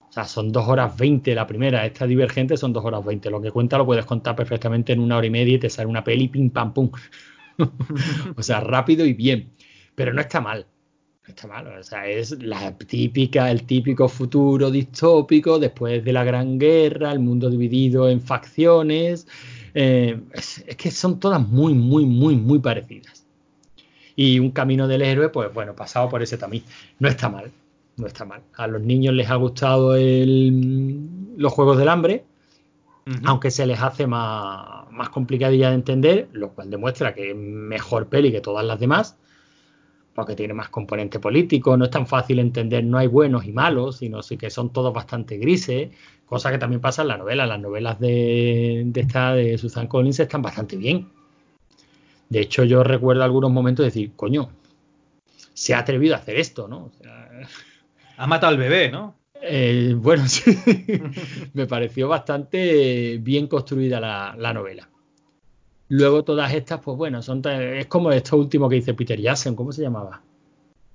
O sea, son dos horas veinte la primera. Esta divergente son dos horas veinte. Lo que cuenta lo puedes contar perfectamente en una hora y media y te sale una peli pim pam pum. o sea, rápido y bien. Pero no está mal. No está mal. O sea, es la típica, el típico futuro distópico después de la Gran Guerra, el mundo dividido en facciones. Eh, es, es que son todas muy, muy, muy, muy parecidas y un camino del héroe, pues bueno, pasado por ese tamiz. No está mal, no está mal. A los niños les ha gustado el, los Juegos del Hambre, aunque se les hace más, más complicadilla de entender, lo cual demuestra que es mejor peli que todas las demás, porque tiene más componente político, no es tan fácil entender, no hay buenos y malos, sino sí que son todos bastante grises, cosa que también pasa en la novela. Las novelas de, de esta de Susan Collins están bastante bien de hecho, yo recuerdo algunos momentos de decir, coño, se ha atrevido a hacer esto, ¿no? ha matado al bebé, ¿no? Eh, bueno, sí. me pareció bastante bien construida la, novela. Luego todas estas, pues bueno, son es como esto último que dice Peter Jackson, ¿cómo se llamaba?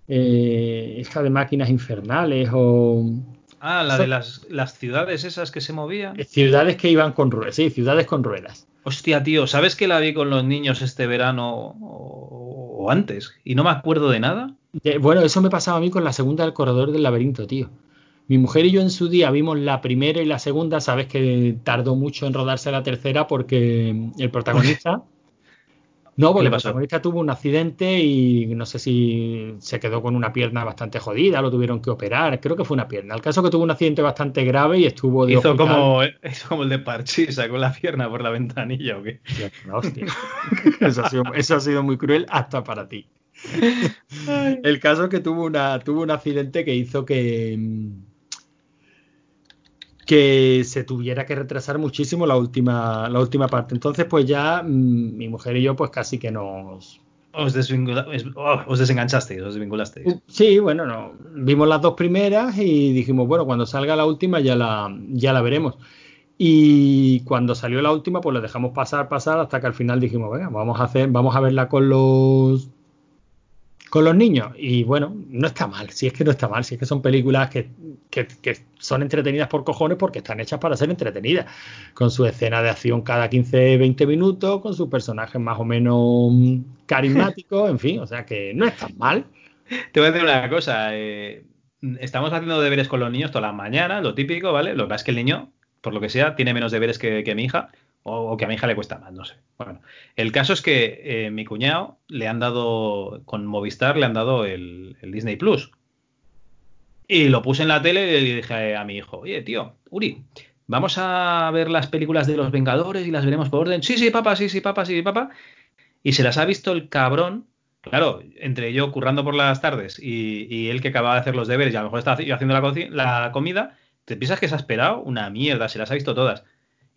Eh, esta de máquinas infernales o... Ah, la de las, las, ciudades esas que se movían. Ciudades que iban con ruedas, sí, ciudades con ruedas. Hostia, tío, ¿sabes que la vi con los niños este verano o, antes? Y no me acuerdo de nada. bueno, eso me pasaba a mí con la segunda del corredor del laberinto, tío. Mi mujer y yo en su día vimos la primera y la segunda, sabes que tardó mucho en rodarse la tercera porque el protagonista No, porque el protagonista tuvo un accidente y no sé si se quedó con una pierna bastante jodida, lo tuvieron que operar, creo que fue una pierna. El caso que tuvo un accidente bastante grave y estuvo de hizo como hizo como el de Parchi, sacó la pierna por la ventanilla o qué. hostia. eso, ha sido, eso ha sido muy cruel hasta para ti. El caso es que tuvo una tuvo un accidente que hizo que que se tuviera que retrasar muchísimo la última, la última parte. Entonces, pues ya mm, mi mujer y yo, pues casi que nos... Os, oh, os desenganchasteis, os desvinculasteis. Sí, bueno, no. vimos las dos primeras y dijimos, bueno, cuando salga la última ya la, ya la veremos. Y cuando salió la última, pues la dejamos pasar, pasar, hasta que al final dijimos, venga, vamos a hacer, vamos a verla con los con los niños. Y bueno, no está mal, si es que no está mal, si es que son películas que, son entretenidas por cojones porque están hechas para ser entretenidas, con su escena de acción cada 15, 20 minutos, con sus personajes más o menos carismáticos, en fin, o sea que no es tan mal. Te voy a decir una cosa, eh, estamos haciendo deberes con los niños toda la mañana, lo típico, ¿vale? Lo que pasa es que el niño, por lo que sea, tiene menos deberes que, que mi hija, o, que a mi hija le cuesta más, no sé. Bueno, el caso es que eh, mi cuñado le han dado, con Movistar le han dado el, Disney Plus. Y lo puse en la tele y le dije a mi hijo, oye, tío, Uri, vamos a ver las películas de los Vengadores y las veremos por orden. Sí, sí, papá, sí, sí, papá, sí, papá. Y se las ha visto el cabrón. Claro, entre yo currando por las tardes y, él que acababa de hacer los deberes y a lo mejor estaba yo haciendo la, la comida, te piensas que se ha esperado una mierda, se las ha visto todas.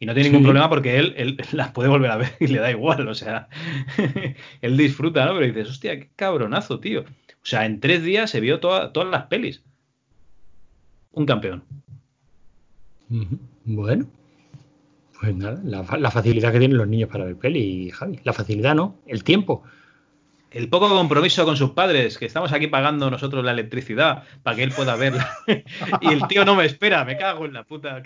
Y no tiene ningún problema porque él, él, las puede volver a ver y le da igual, o sea, él disfruta, ¿no? Pero dices, hostia, qué cabronazo, tío. O sea, en tres días se vio todas las pelis. Un campeón. Bueno, pues nada, la, la, facilidad que tienen los niños para ver peli, Javi. La facilidad no, el tiempo. El poco compromiso con sus padres, que estamos aquí pagando nosotros la electricidad para que él pueda verla. y el tío no me espera, me cago en la puta.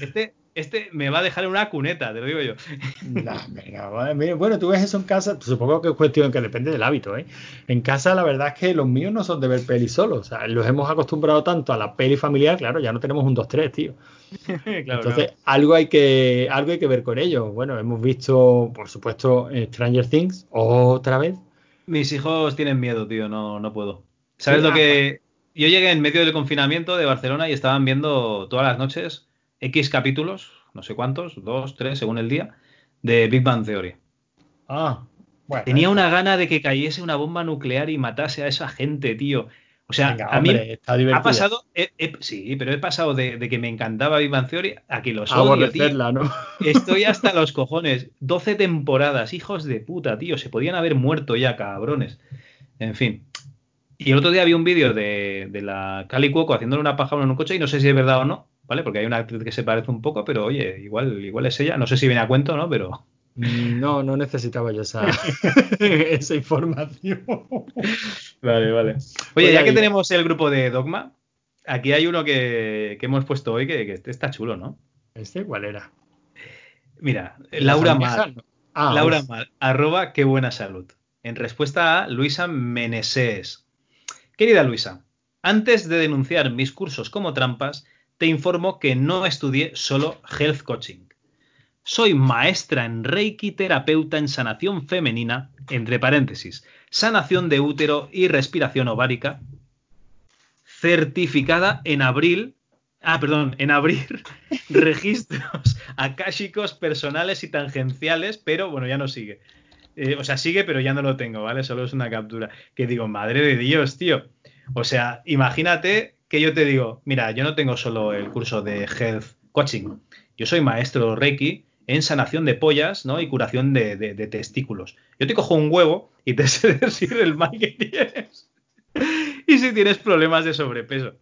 Este, este me va a dejar en una cuneta, te lo digo yo. bueno, tú ves eso en casa, supongo que es cuestión que depende del hábito, ¿eh? En casa la verdad es que los míos no son de ver peli solo, o sea, los hemos acostumbrado tanto a la peli familiar, claro, ya no tenemos un 2-3, tío. Entonces, algo hay que algo hay que ver con ellos. Bueno, hemos visto, por supuesto, eh, Stranger Things otra vez. Mis hijos tienen miedo, tío, no, no puedo. ¿Sabes lo que...? Yo llegué en medio del confinamiento de Barcelona y estaban viendo todas las noches X capítulos, no sé cuántos, dos, tres, según el día, de Big Bang Theory. Ah, bueno. Tenía una gana de que cayese una bomba nuclear y matase a esa gente, tío. O sea, a mí ha pasado, sí, pero he pasado de, que me encantaba Big Bang Theory a que los odio, tío. ¿no? Estoy hasta los cojones. 12 temporadas, hijos de puta, tío. Se podían haber muerto ya, cabrones. En fin. Y el otro día vi un vídeo de, de la Cali Cuoco haciéndole una paja en un coche y no sé si es verdad o no, ¿vale? Porque hay una actriz que se parece un poco, pero oye, igual, igual es ella. No sé si viene a cuento, ¿no? Pero. No, no necesitaba yo esa, esa información. Vale, vale. Oye, ya que tenemos el grupo de Dogma, aquí hay uno que, hemos puesto hoy que, que, está chulo, ¿no? ¿Este cuál era? Mira, Laura Mar. Ah, Laura Mar, arroba qué buena salud. En respuesta a Luisa Meneses. Querida Luisa, antes de denunciar mis cursos como trampas, te informo que no estudié solo health coaching. Soy maestra en Reiki, terapeuta en sanación femenina, entre paréntesis, sanación de útero y respiración ovárica, certificada en abril, ah, perdón, en abrir registros akáshicos personales y tangenciales, pero bueno, ya no sigue. Eh, o sea, sigue, pero ya no lo tengo, ¿vale? Solo es una captura. Que digo, madre de Dios, tío. O sea, imagínate que yo te digo, mira, yo no tengo solo el curso de Health Coaching, yo soy maestro Reiki en sanación de pollas, ¿no? Y curación de, testículos. Yo te cojo un huevo y te sé decir el mal que tienes. y si tienes problemas de sobrepeso.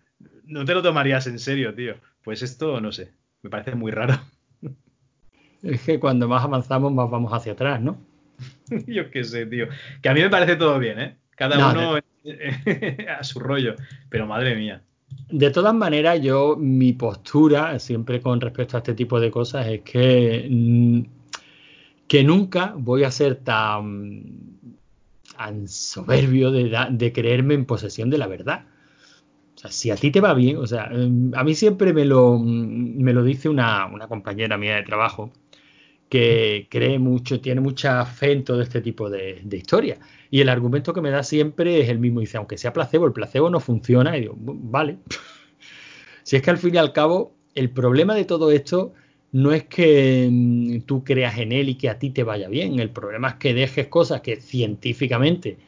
No te lo tomarías en serio, tío. Pues esto, no sé, me parece muy raro. Es que cuando más avanzamos, más vamos hacia atrás, ¿no? Yo qué sé, tío. Que a mí me parece todo bien, ¿eh? Cada uno a su rollo. Pero madre mía. De todas maneras, yo, mi postura, siempre con respecto a este tipo de cosas, es que, mm, que nunca voy a ser tan, soberbio de, creerme en posesión de la verdad. O sea, si a ti te va bien, o sea, mm, a mí siempre me lo, mm, me lo dice una, una compañera mía de trabajo, que cree mucho, tiene mucha fe en todo este tipo de, de historias. Y el argumento que me da siempre es el mismo. Dice, aunque sea placebo, el placebo no funciona. Y digo, vale. si es que al fin y al cabo, el problema de todo esto no es que mm, tú creas en él y que a ti te vaya bien. El problema es que dejes cosas que científicamente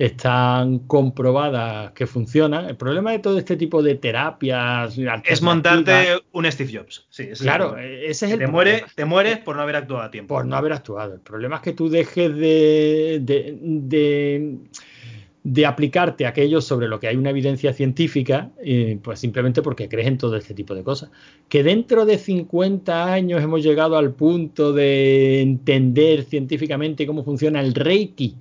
están comprobadas que funcionan. El problema de todo este tipo de terapias es montarte un Steve Jobs. Sí, claro, ese es el te, muere, te mueres por no haber actuado a tiempo. Por no haber actuado. El problema es que tú dejes de, de, de, aplicarte aquello sobre lo que hay una evidencia científica, eh, pues simplemente porque crees en todo este tipo de cosas. Que dentro de 50 años hemos llegado al punto de entender científicamente cómo funciona el Reiki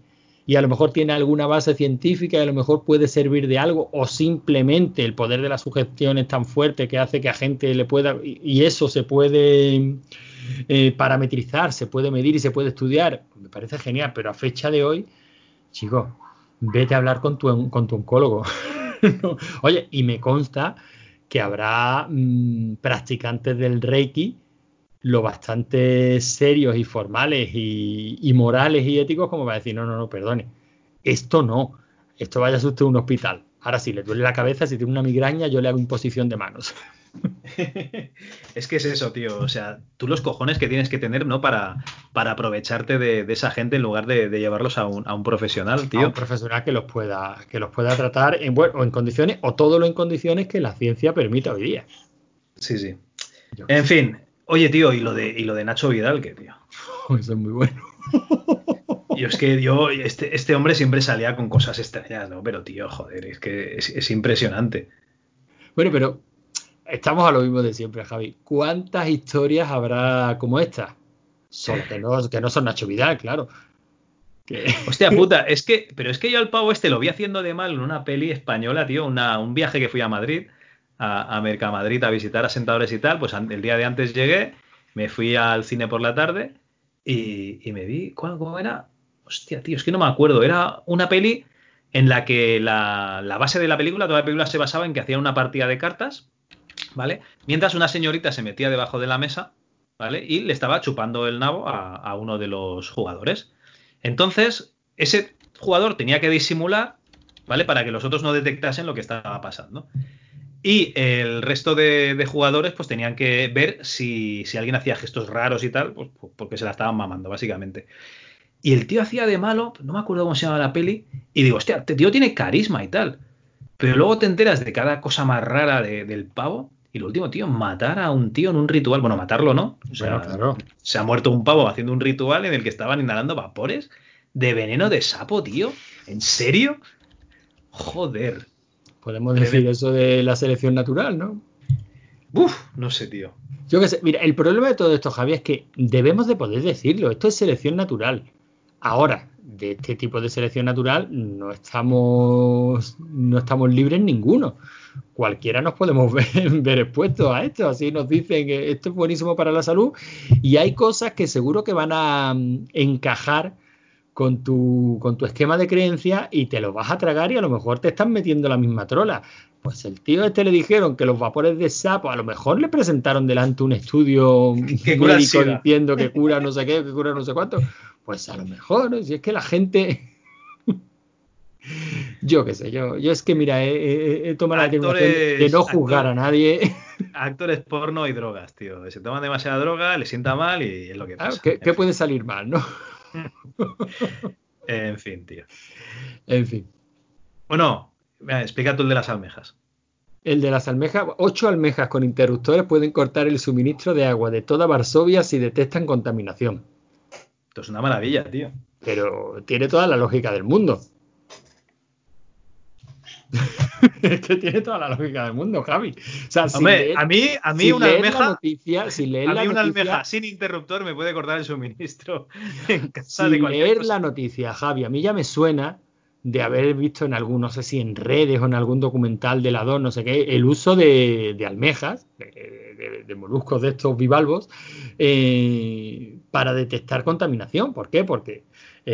y a lo mejor tiene alguna base científica y a lo mejor puede servir de algo o simplemente el poder de la sugestión es tan fuerte que hace que a gente le pueda y eso se puede eh, parametrizar, se puede medir y se puede estudiar, me parece genial, pero a fecha de hoy, chicos, vete a hablar con tu, con tu oncólogo. Oye, y me consta que habrá mm, practicantes del Reiki lo bastante serios y formales y, morales y éticos como para decir, no, no, no, perdone, esto no, esto vaya a usted a un hospital. Ahora sí, le duele la cabeza, si tiene una migraña, yo le hago imposición de manos. es que es eso, tío. O sea, tú los cojones que tienes que tener, ¿no? Para, para aprovecharte de, esa gente en lugar de, llevarlos a un, a un, profesional, tío. A un profesional que los pueda, que los pueda tratar en, bueno, en condiciones, o todo lo en condiciones que la ciencia permita hoy día. Sí, sí. En fin, Oye, tío, y lo de, y lo de Nacho Vidal, que tío. Eso es muy bueno. Y es que yo, este, este hombre siempre salía con cosas extrañas, ¿no? Pero, tío, joder, es que es, impresionante. Bueno, pero estamos a lo mismo de siempre, Javi. ¿Cuántas historias habrá como esta? Solo que no, que no son Nacho Vidal, claro. Hostia puta, es que, pero es que yo al pavo este lo vi haciendo de mal en una peli española, tío, una, un viaje que fui a Madrid a, a Mercamadrid a visitar a sentadores y tal, pues el día de antes llegué, me fui al cine por la tarde y, me vi, ¿cómo era? Hostia, tío, es que no me acuerdo, era una peli en la que la, base de la película, toda la película se basaba en que hacían una partida de cartas, ¿vale? Mientras una señorita se metía debajo de la mesa, ¿vale? Y le estaba chupando el nabo a, a uno de los jugadores. Entonces, ese jugador tenía que disimular, ¿vale? Para que los otros no detectasen lo que estaba pasando. Y el resto de, jugadores pues tenían que ver si, alguien hacía gestos raros y tal, pues, pues, porque se la estaban mamando, básicamente. Y el tío hacía de malo, no me acuerdo cómo se llama la peli, y digo, hostia, este tío tiene carisma y tal. Pero luego te enteras de cada cosa más rara del pavo, y lo último, tío, matar a un tío en un ritual, bueno, matarlo no, o sea, claro. se ha muerto un pavo haciendo un ritual en el que estaban inhalando vapores de veneno de sapo, tío. ¿En serio? Joder. Podemos decir eso de la selección natural, ¿no? Uf, no sé, tío. Yo qué sé, mira, el problema de todo esto, Javi, es que debemos de poder decirlo. Esto es selección natural. Ahora, de este tipo de selección natural no estamos, no estamos libres ninguno. Cualquiera nos podemos ver, expuestos a esto. Así nos dicen que esto es buenísimo para la salud y hay cosas que seguro que van a mm, encajar con tu, con tu esquema de creencia y te lo vas a tragar y a lo mejor te están metiendo la misma trola. Pues el tío este le dijeron que los vapores de sapo, a lo mejor le presentaron delante un estudio médico diciendo que cura no sé qué, que cura no sé cuánto. Pues a lo mejor, si es que la gente. yo qué sé, yo, yo es que mira, he, tomado la determinación de no juzgar a nadie. Actores porno y drogas, tío. Se toman demasiada droga, le sienta mal y es lo que pasa. ¿qué, puede salir mal, no? En fin, tío. En fin. Bueno, explica tú el de las almejas. El de las almejas, ocho almejas con interruptores pueden cortar el suministro de agua de toda Varsovia si detectan contaminación. Esto es una maravilla, tío. Pero tiene toda la lógica del mundo. es que tiene toda la lógica del mundo, Javi. O sea, Hombre, a mí, a mí una almeja. Noticia, si a mí una almeja sin interruptor me puede cortar el suministro en casa si leer la noticia, Javi, a mí ya me suena de haber visto en algún, no sé si en redes o en algún documental de la DON, no sé qué, el uso de, almejas, de, moluscos de estos bivalvos, eh, para detectar contaminación. ¿Por qué? Porque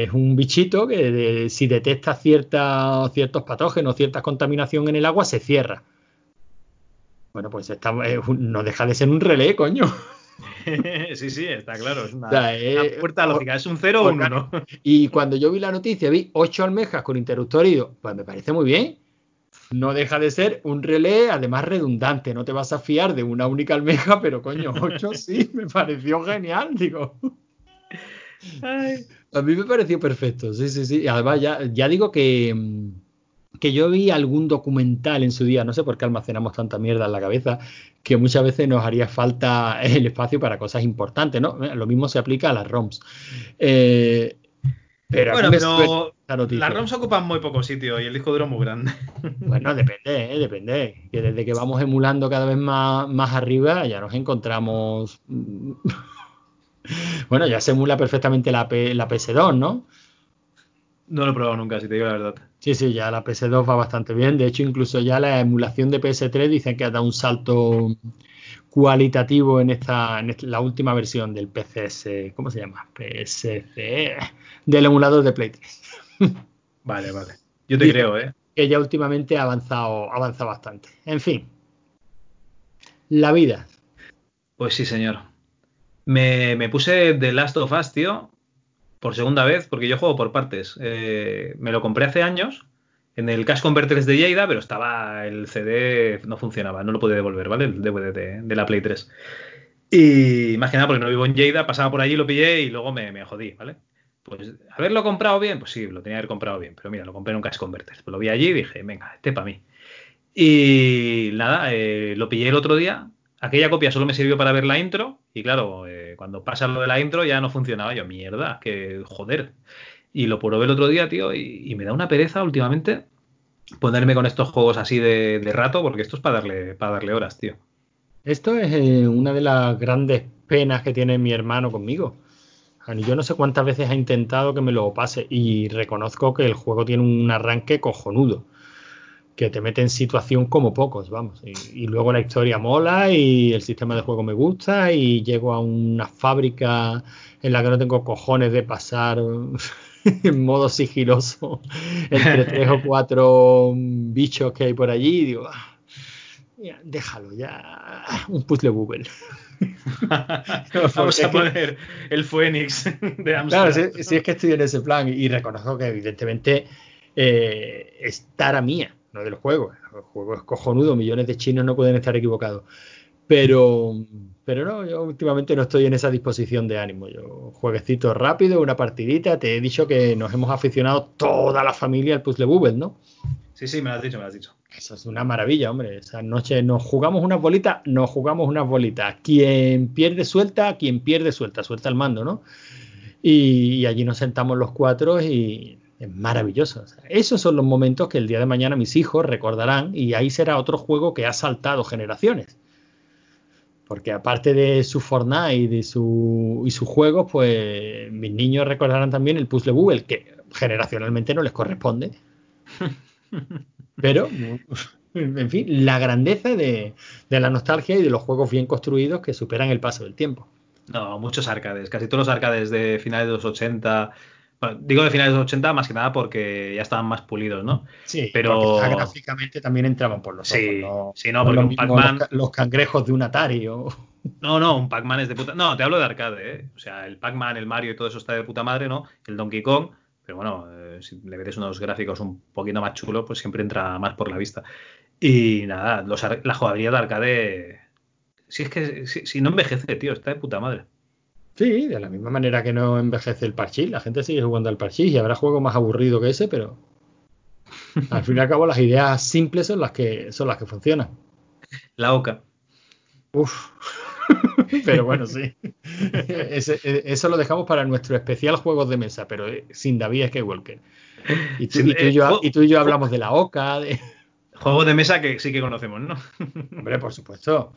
es un bichito que si detecta cierta, ciertos patógenos, cierta contaminación en el agua, se cierra. Bueno, pues no deja de ser un relé, coño. sí, sí, está claro. Es una, puerta lógica, es un 0 o un 1. Y cuando yo vi la noticia, vi 8 almejas con interruptor y digo, pues me parece muy bien. No deja de ser un relé, además redundante. No te vas a fiar de una única almeja, pero coño, 8 sí, me pareció genial, digo. A mí me pareció perfecto, sí, sí, sí. Además, ya, ya digo que mm, que yo vi algún documental en su día, no sé por qué almacenamos tanta mierda en la cabeza, que muchas veces nos haría falta el espacio para cosas importantes, ¿no? Lo mismo se aplica a las ROMs. Eh, pero bueno, pero las ROMs ocupan muy poco sitio y el disco duro muy grande. Bueno, depende, ¿eh? depende. Que desde que vamos emulando cada vez más, más arriba, ya nos encontramos. Bueno, ya se emula perfectamente la, la PS2, ¿no? No lo he probado nunca, si te digo la verdad. Sí, sí, ya la PS2 va bastante bien. De hecho, incluso ya la emulación de PS3 dicen que ha dado un salto cualitativo en esta, en la última versión del PCS, ¿cómo se llama? PSC, del emulador de Play 3. Vale, vale. Yo te creo, ¿eh? Que ya últimamente ha avanzado, avanza bastante. En fin. La vida. Pues sí, señor. Me, me puse The Last of Us, tío, por segunda vez, porque yo juego por partes. Eh, me lo compré hace años en el Cash Converter de Lleida, pero estaba el CD, no funcionaba, no lo pude devolver, ¿vale? El DVD de, la Play 3. Y más que nada porque no vivo en Lleida, pasaba por allí, lo pillé y luego me, jodí, ¿vale? Pues haberlo comprado bien, pues sí, lo tenía que haber comprado bien, pero mira, lo compré en un Cash Converter. Pues lo vi allí y dije, venga, este para mí. Y nada, eh, lo pillé el otro día. Aquella copia solo me sirvió para ver la intro y claro, eh, cuando pasa lo de la intro ya no funcionaba. Yo, mierda, que joder. Y lo probé el otro día, tío, y, me da una pereza últimamente ponerme con estos juegos así de, rato, porque esto es para darle, para darle horas, tío. Esto es eh, una de las grandes penas que tiene mi hermano conmigo. Yo no sé cuántas veces ha intentado que me lo pase y reconozco que el juego tiene un arranque cojonudo que te mete en situación como pocos, vamos. Y, luego la historia mola y el sistema de juego me gusta y llego a una fábrica en la que no tengo cojones de pasar en modo sigiloso entre tres o cuatro bichos que hay por allí y digo, ah, déjalo ya, un puzzle Google. Vamos a poner el Phoenix de Amsterdam. Claro, si, es que estoy en ese plan y reconozco que evidentemente eh, estar a mía no del juego. El juego es cojonudo, millones de chinos no pueden estar equivocados. Pero, pero no, yo últimamente no estoy en esa disposición de ánimo. Yo jueguecito rápido, una partidita. Te he dicho que nos hemos aficionado toda la familia al Puzzle Bubble, ¿no? Sí, sí, me lo has dicho, me lo has dicho. Eso es una maravilla, hombre. Esa noche nos jugamos unas bolitas, nos jugamos unas bolitas. Quien pierde suelta, quien pierde suelta, suelta el mando, ¿no? y allí nos sentamos los cuatro y es maravilloso. esos son los momentos que el día de mañana mis hijos recordarán y ahí será otro juego que ha saltado generaciones. Porque aparte de su Fortnite y de su, y sus juegos, pues mis niños recordarán también el Puzzle Google, que generacionalmente no les corresponde. Pero, en fin, la grandeza de, de, la nostalgia y de los juegos bien construidos que superan el paso del tiempo. No, muchos arcades, casi todos los arcades de finales de los 80. Digo de finales de los 80 más que nada porque ya estaban más pulidos, ¿no? Sí, pero gráficamente también entraban por los sí, ojos. Sí, no, porque un Pac-Man. Los, los, cangrejos de un Atari o. No, no, un Pac-Man es de puta. No, te hablo de arcade, ¿eh? O sea, el Pac-Man, el Mario y todo eso está de puta madre, ¿no? El Donkey Kong pero bueno, eh, si le metes unos gráficos un poquito más chulos, pues siempre entra más por la vista. Y nada, los, la jugabilidad de arcade. Si es que si, no envejece, tío, está de puta madre. Sí, de la misma manera que no envejece el parchís, la gente sigue jugando al parchís y habrá juego más aburrido que ese, pero al fin y al cabo las ideas simples son las que son las que funcionan. La OCA. Uf. pero bueno, sí. eso lo dejamos para nuestro especial juegos de mesa, pero eh, sin David Skywalker. Y tú, y, tú y, yo, y tú, y yo, hablamos de la OCA. De... Juegos de mesa que sí que conocemos, ¿no? Hombre, por supuesto.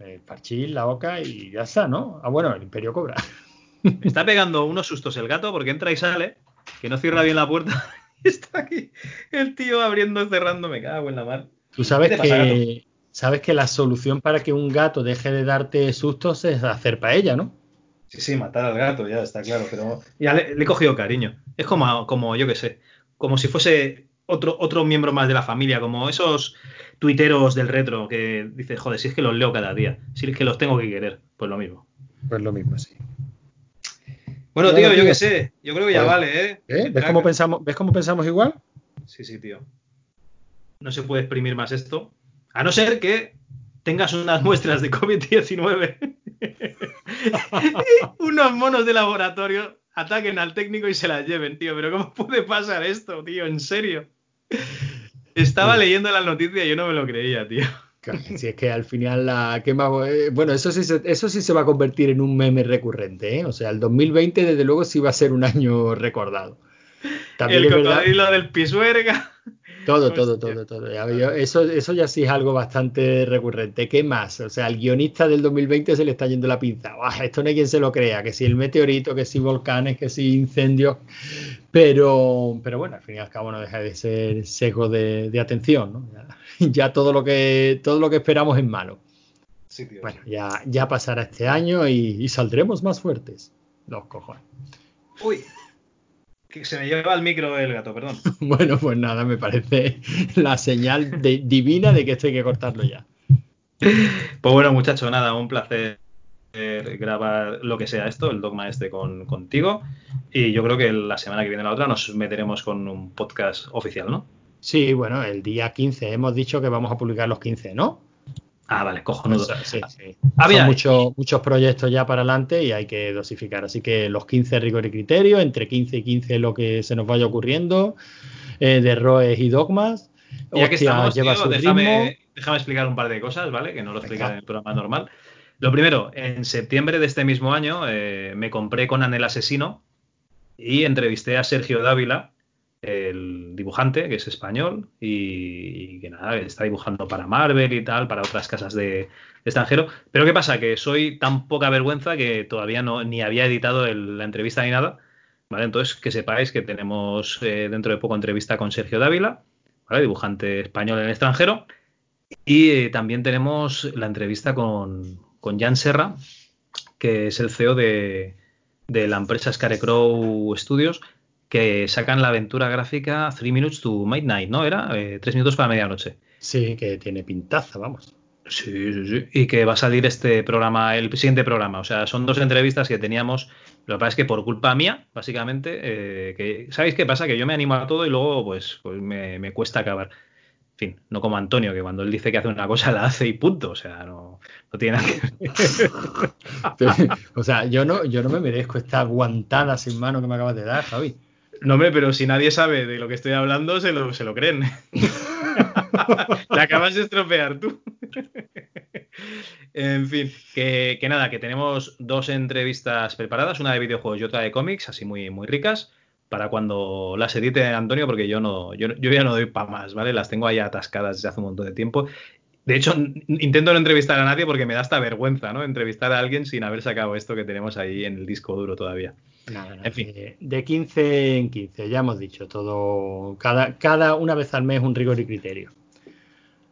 El Parchís, la OCA y ya está, ¿no? Ah, bueno, el Imperio Cobra. está pegando unos sustos el gato porque entra y sale, que no cierra bien la puerta. está aquí el tío abriendo y cerrando, me cago en la mar. Tú sabes que, sabes que la solución para que un gato deje de darte sustos es hacer paella, ¿no? Sí, sí, matar al gato, ya está claro, pero ya le, he cogido cariño. Es como, como yo qué sé, como si fuese otro, otro miembro más de la familia, como esos tuiteros del retro que dices, joder, si es que los leo cada día, si es que los tengo que querer, pues lo mismo. Pues lo mismo, sí. Bueno, tío, yo qué sé, yo creo que ya vale, ¿eh? ¿Eh? ¿Ves, cómo pensamos, ¿Ves cómo pensamos igual? Sí, sí, tío. No se puede exprimir más esto. A no ser que tengas unas muestras de COVID-19, unos monos de laboratorio ataquen al técnico y se las lleven, tío. Pero ¿cómo puede pasar esto, tío? En serio. Estaba leyendo la noticia y yo no me lo creía, tío. Si es que al final la quema, eh, bueno, eso sí, eso sí se va a convertir en un meme recurrente, ¿eh? O sea, el 2020 desde luego sí va a ser un año recordado. También el cocodrilo del pisuerga. Todo, todo, todo, todo. Eso, eso ya sí es algo bastante recurrente. ¿Qué más? O sea, al guionista del 2020 se le está yendo la pinza. esto no hay quien se lo crea, que si el meteorito, que si volcanes, que si incendios. Pero, pero bueno, al fin y al cabo no deja de ser sesgo de, atención, ¿no? Ya, todo lo que todo lo que esperamos es malo. Bueno, ya, ya pasará este año y, y saldremos más fuertes. Los cojones. Uy, que se me lleva el micro el gato, perdón. bueno, pues nada, me parece la señal divina de que esto hay que cortarlo ya. Pues bueno, muchachos, nada, un placer grabar lo que sea esto, el dogma este con, contigo. Y yo creo que la semana que viene la otra nos meteremos con un podcast oficial, ¿no? Sí, bueno, el día 15 hemos dicho que vamos a publicar los 15, ¿no? Ah, vale, cojonudo. Sí, sí. Había muchos, muchos proyectos ya para adelante y hay que dosificar. Así que los 15 rigor y criterio, entre 15 y 15 lo que se nos vaya ocurriendo, eh, de ROEs y dogmas. Ya que estamos, lleva su déjame, déjame, explicar un par de cosas, ¿vale? Que no lo explica en el programa normal. Lo primero, en septiembre de este mismo año eh, me compré con el Asesino y entrevisté a Sergio Dávila, el dibujante, que es español, y, que nada, está dibujando para Marvel y tal, para otras casas de, extranjero. Pero ¿qué pasa? Que soy tan poca vergüenza que todavía no ni había editado la entrevista ni nada. ¿Vale? Entonces, que sepáis que tenemos eh, dentro de poco entrevista con Sergio Dávila, dibujante español en el extranjero. Y eh, también tenemos la entrevista con, con Jan Serra, que es el CEO de, de la empresa Scarecrow Studios, que sacan la aventura gráfica Three Minutes to Midnight, ¿no? Era eh, tres minutos para medianoche. Sí, que tiene pintaza, vamos. Sí, sí, sí. Y que va a salir este programa, el siguiente programa. O sea, son dos entrevistas que teníamos. Lo que pasa es que por culpa mía, básicamente, eh, que ¿sabéis qué pasa? Que yo me animo a todo y luego, pues, pues me, cuesta acabar. En fin, no como Antonio, que cuando él dice que hace una cosa la hace y punto. O sea, no, no tiene nada que ver. o sea, yo no, yo no me merezco esta aguantada sin mano que me acabas de dar, Javi. No, hombre, pero si nadie sabe de lo que estoy hablando, se lo, se lo creen. La acabas de estropear tú. en fin, que, nada, que tenemos dos entrevistas preparadas, una de videojuegos y otra de cómics, así muy, muy ricas, para cuando las edite Antonio, porque yo no, yo, yo ya no doy para más, ¿vale? Las tengo ahí atascadas desde hace un montón de tiempo. De hecho, intento no entrevistar a nadie porque me da hasta vergüenza, ¿no? Entrevistar a alguien sin haber sacado esto que tenemos ahí en el disco duro todavía. En fin. De, 15 en 15, ya hemos dicho, todo, cada, cada una vez al mes un rigor y criterio.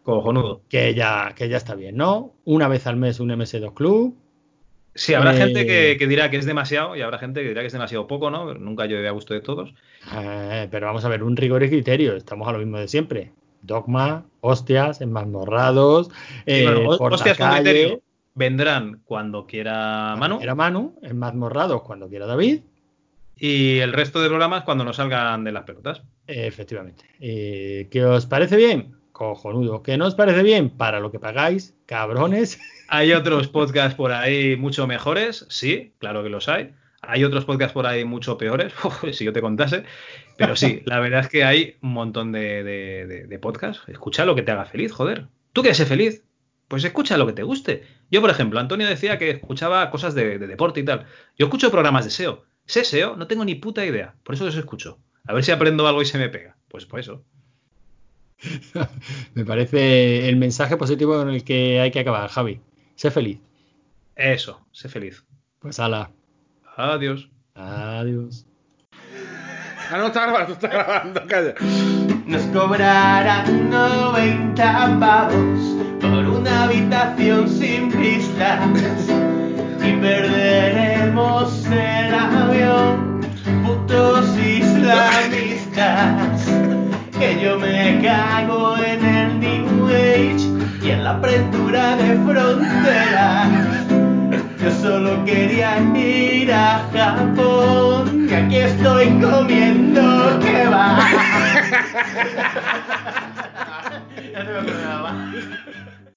Cojonudo. Que ya, que ya está bien, ¿no? Una vez al mes un MS2 Club. Sí, habrá gente que, que, dirá que es demasiado y habrá gente que dirá que es demasiado poco, ¿no? Nunca yo a gusto de todos. Eh, pero vamos a ver, un rigor y criterio, estamos a lo mismo de siempre. Dogma, hostias, enmazmorrados, eh, hostias con criterio vendrán cuando quiera Manu. Quiera Manu, enmazmorrados cuando quiera David. Y el resto de programas cuando nos salgan de las pelotas. efectivamente. Eh, ¿Qué os parece bien? Cojonudo. ¿Qué no os parece bien? Para lo que pagáis, cabrones. Hay otros podcasts por ahí mucho mejores, sí, claro que los hay. Hay otros podcasts por ahí mucho peores, si yo te contase. Pero sí, la verdad es que hay un montón de, podcasts. Escucha lo que te haga feliz, joder. ¿Tú quieres ser feliz? Pues escucha lo que te guste. Yo, por ejemplo, Antonio decía que escuchaba cosas de, deporte y tal. Yo escucho programas de SEO. ¿Sé SEO? No tengo ni puta idea. Por eso los escucho. A ver si aprendo algo y se me pega. Pues por eso. me parece el mensaje positivo en el que hay que acabar, Javi. Sé feliz. Eso, sé feliz. Pues ala. Adiós. Adiós. Ah, no está grabando, está grabando, calla. Nos cobrarán 90 pavos una habitación sin pistas y perderemos el avión. Putos islamistas, que yo me cago en el New Age y en la apertura de fronteras. Yo solo quería ir a Japón, que aquí estoy comiendo que va. ya se me acordaba.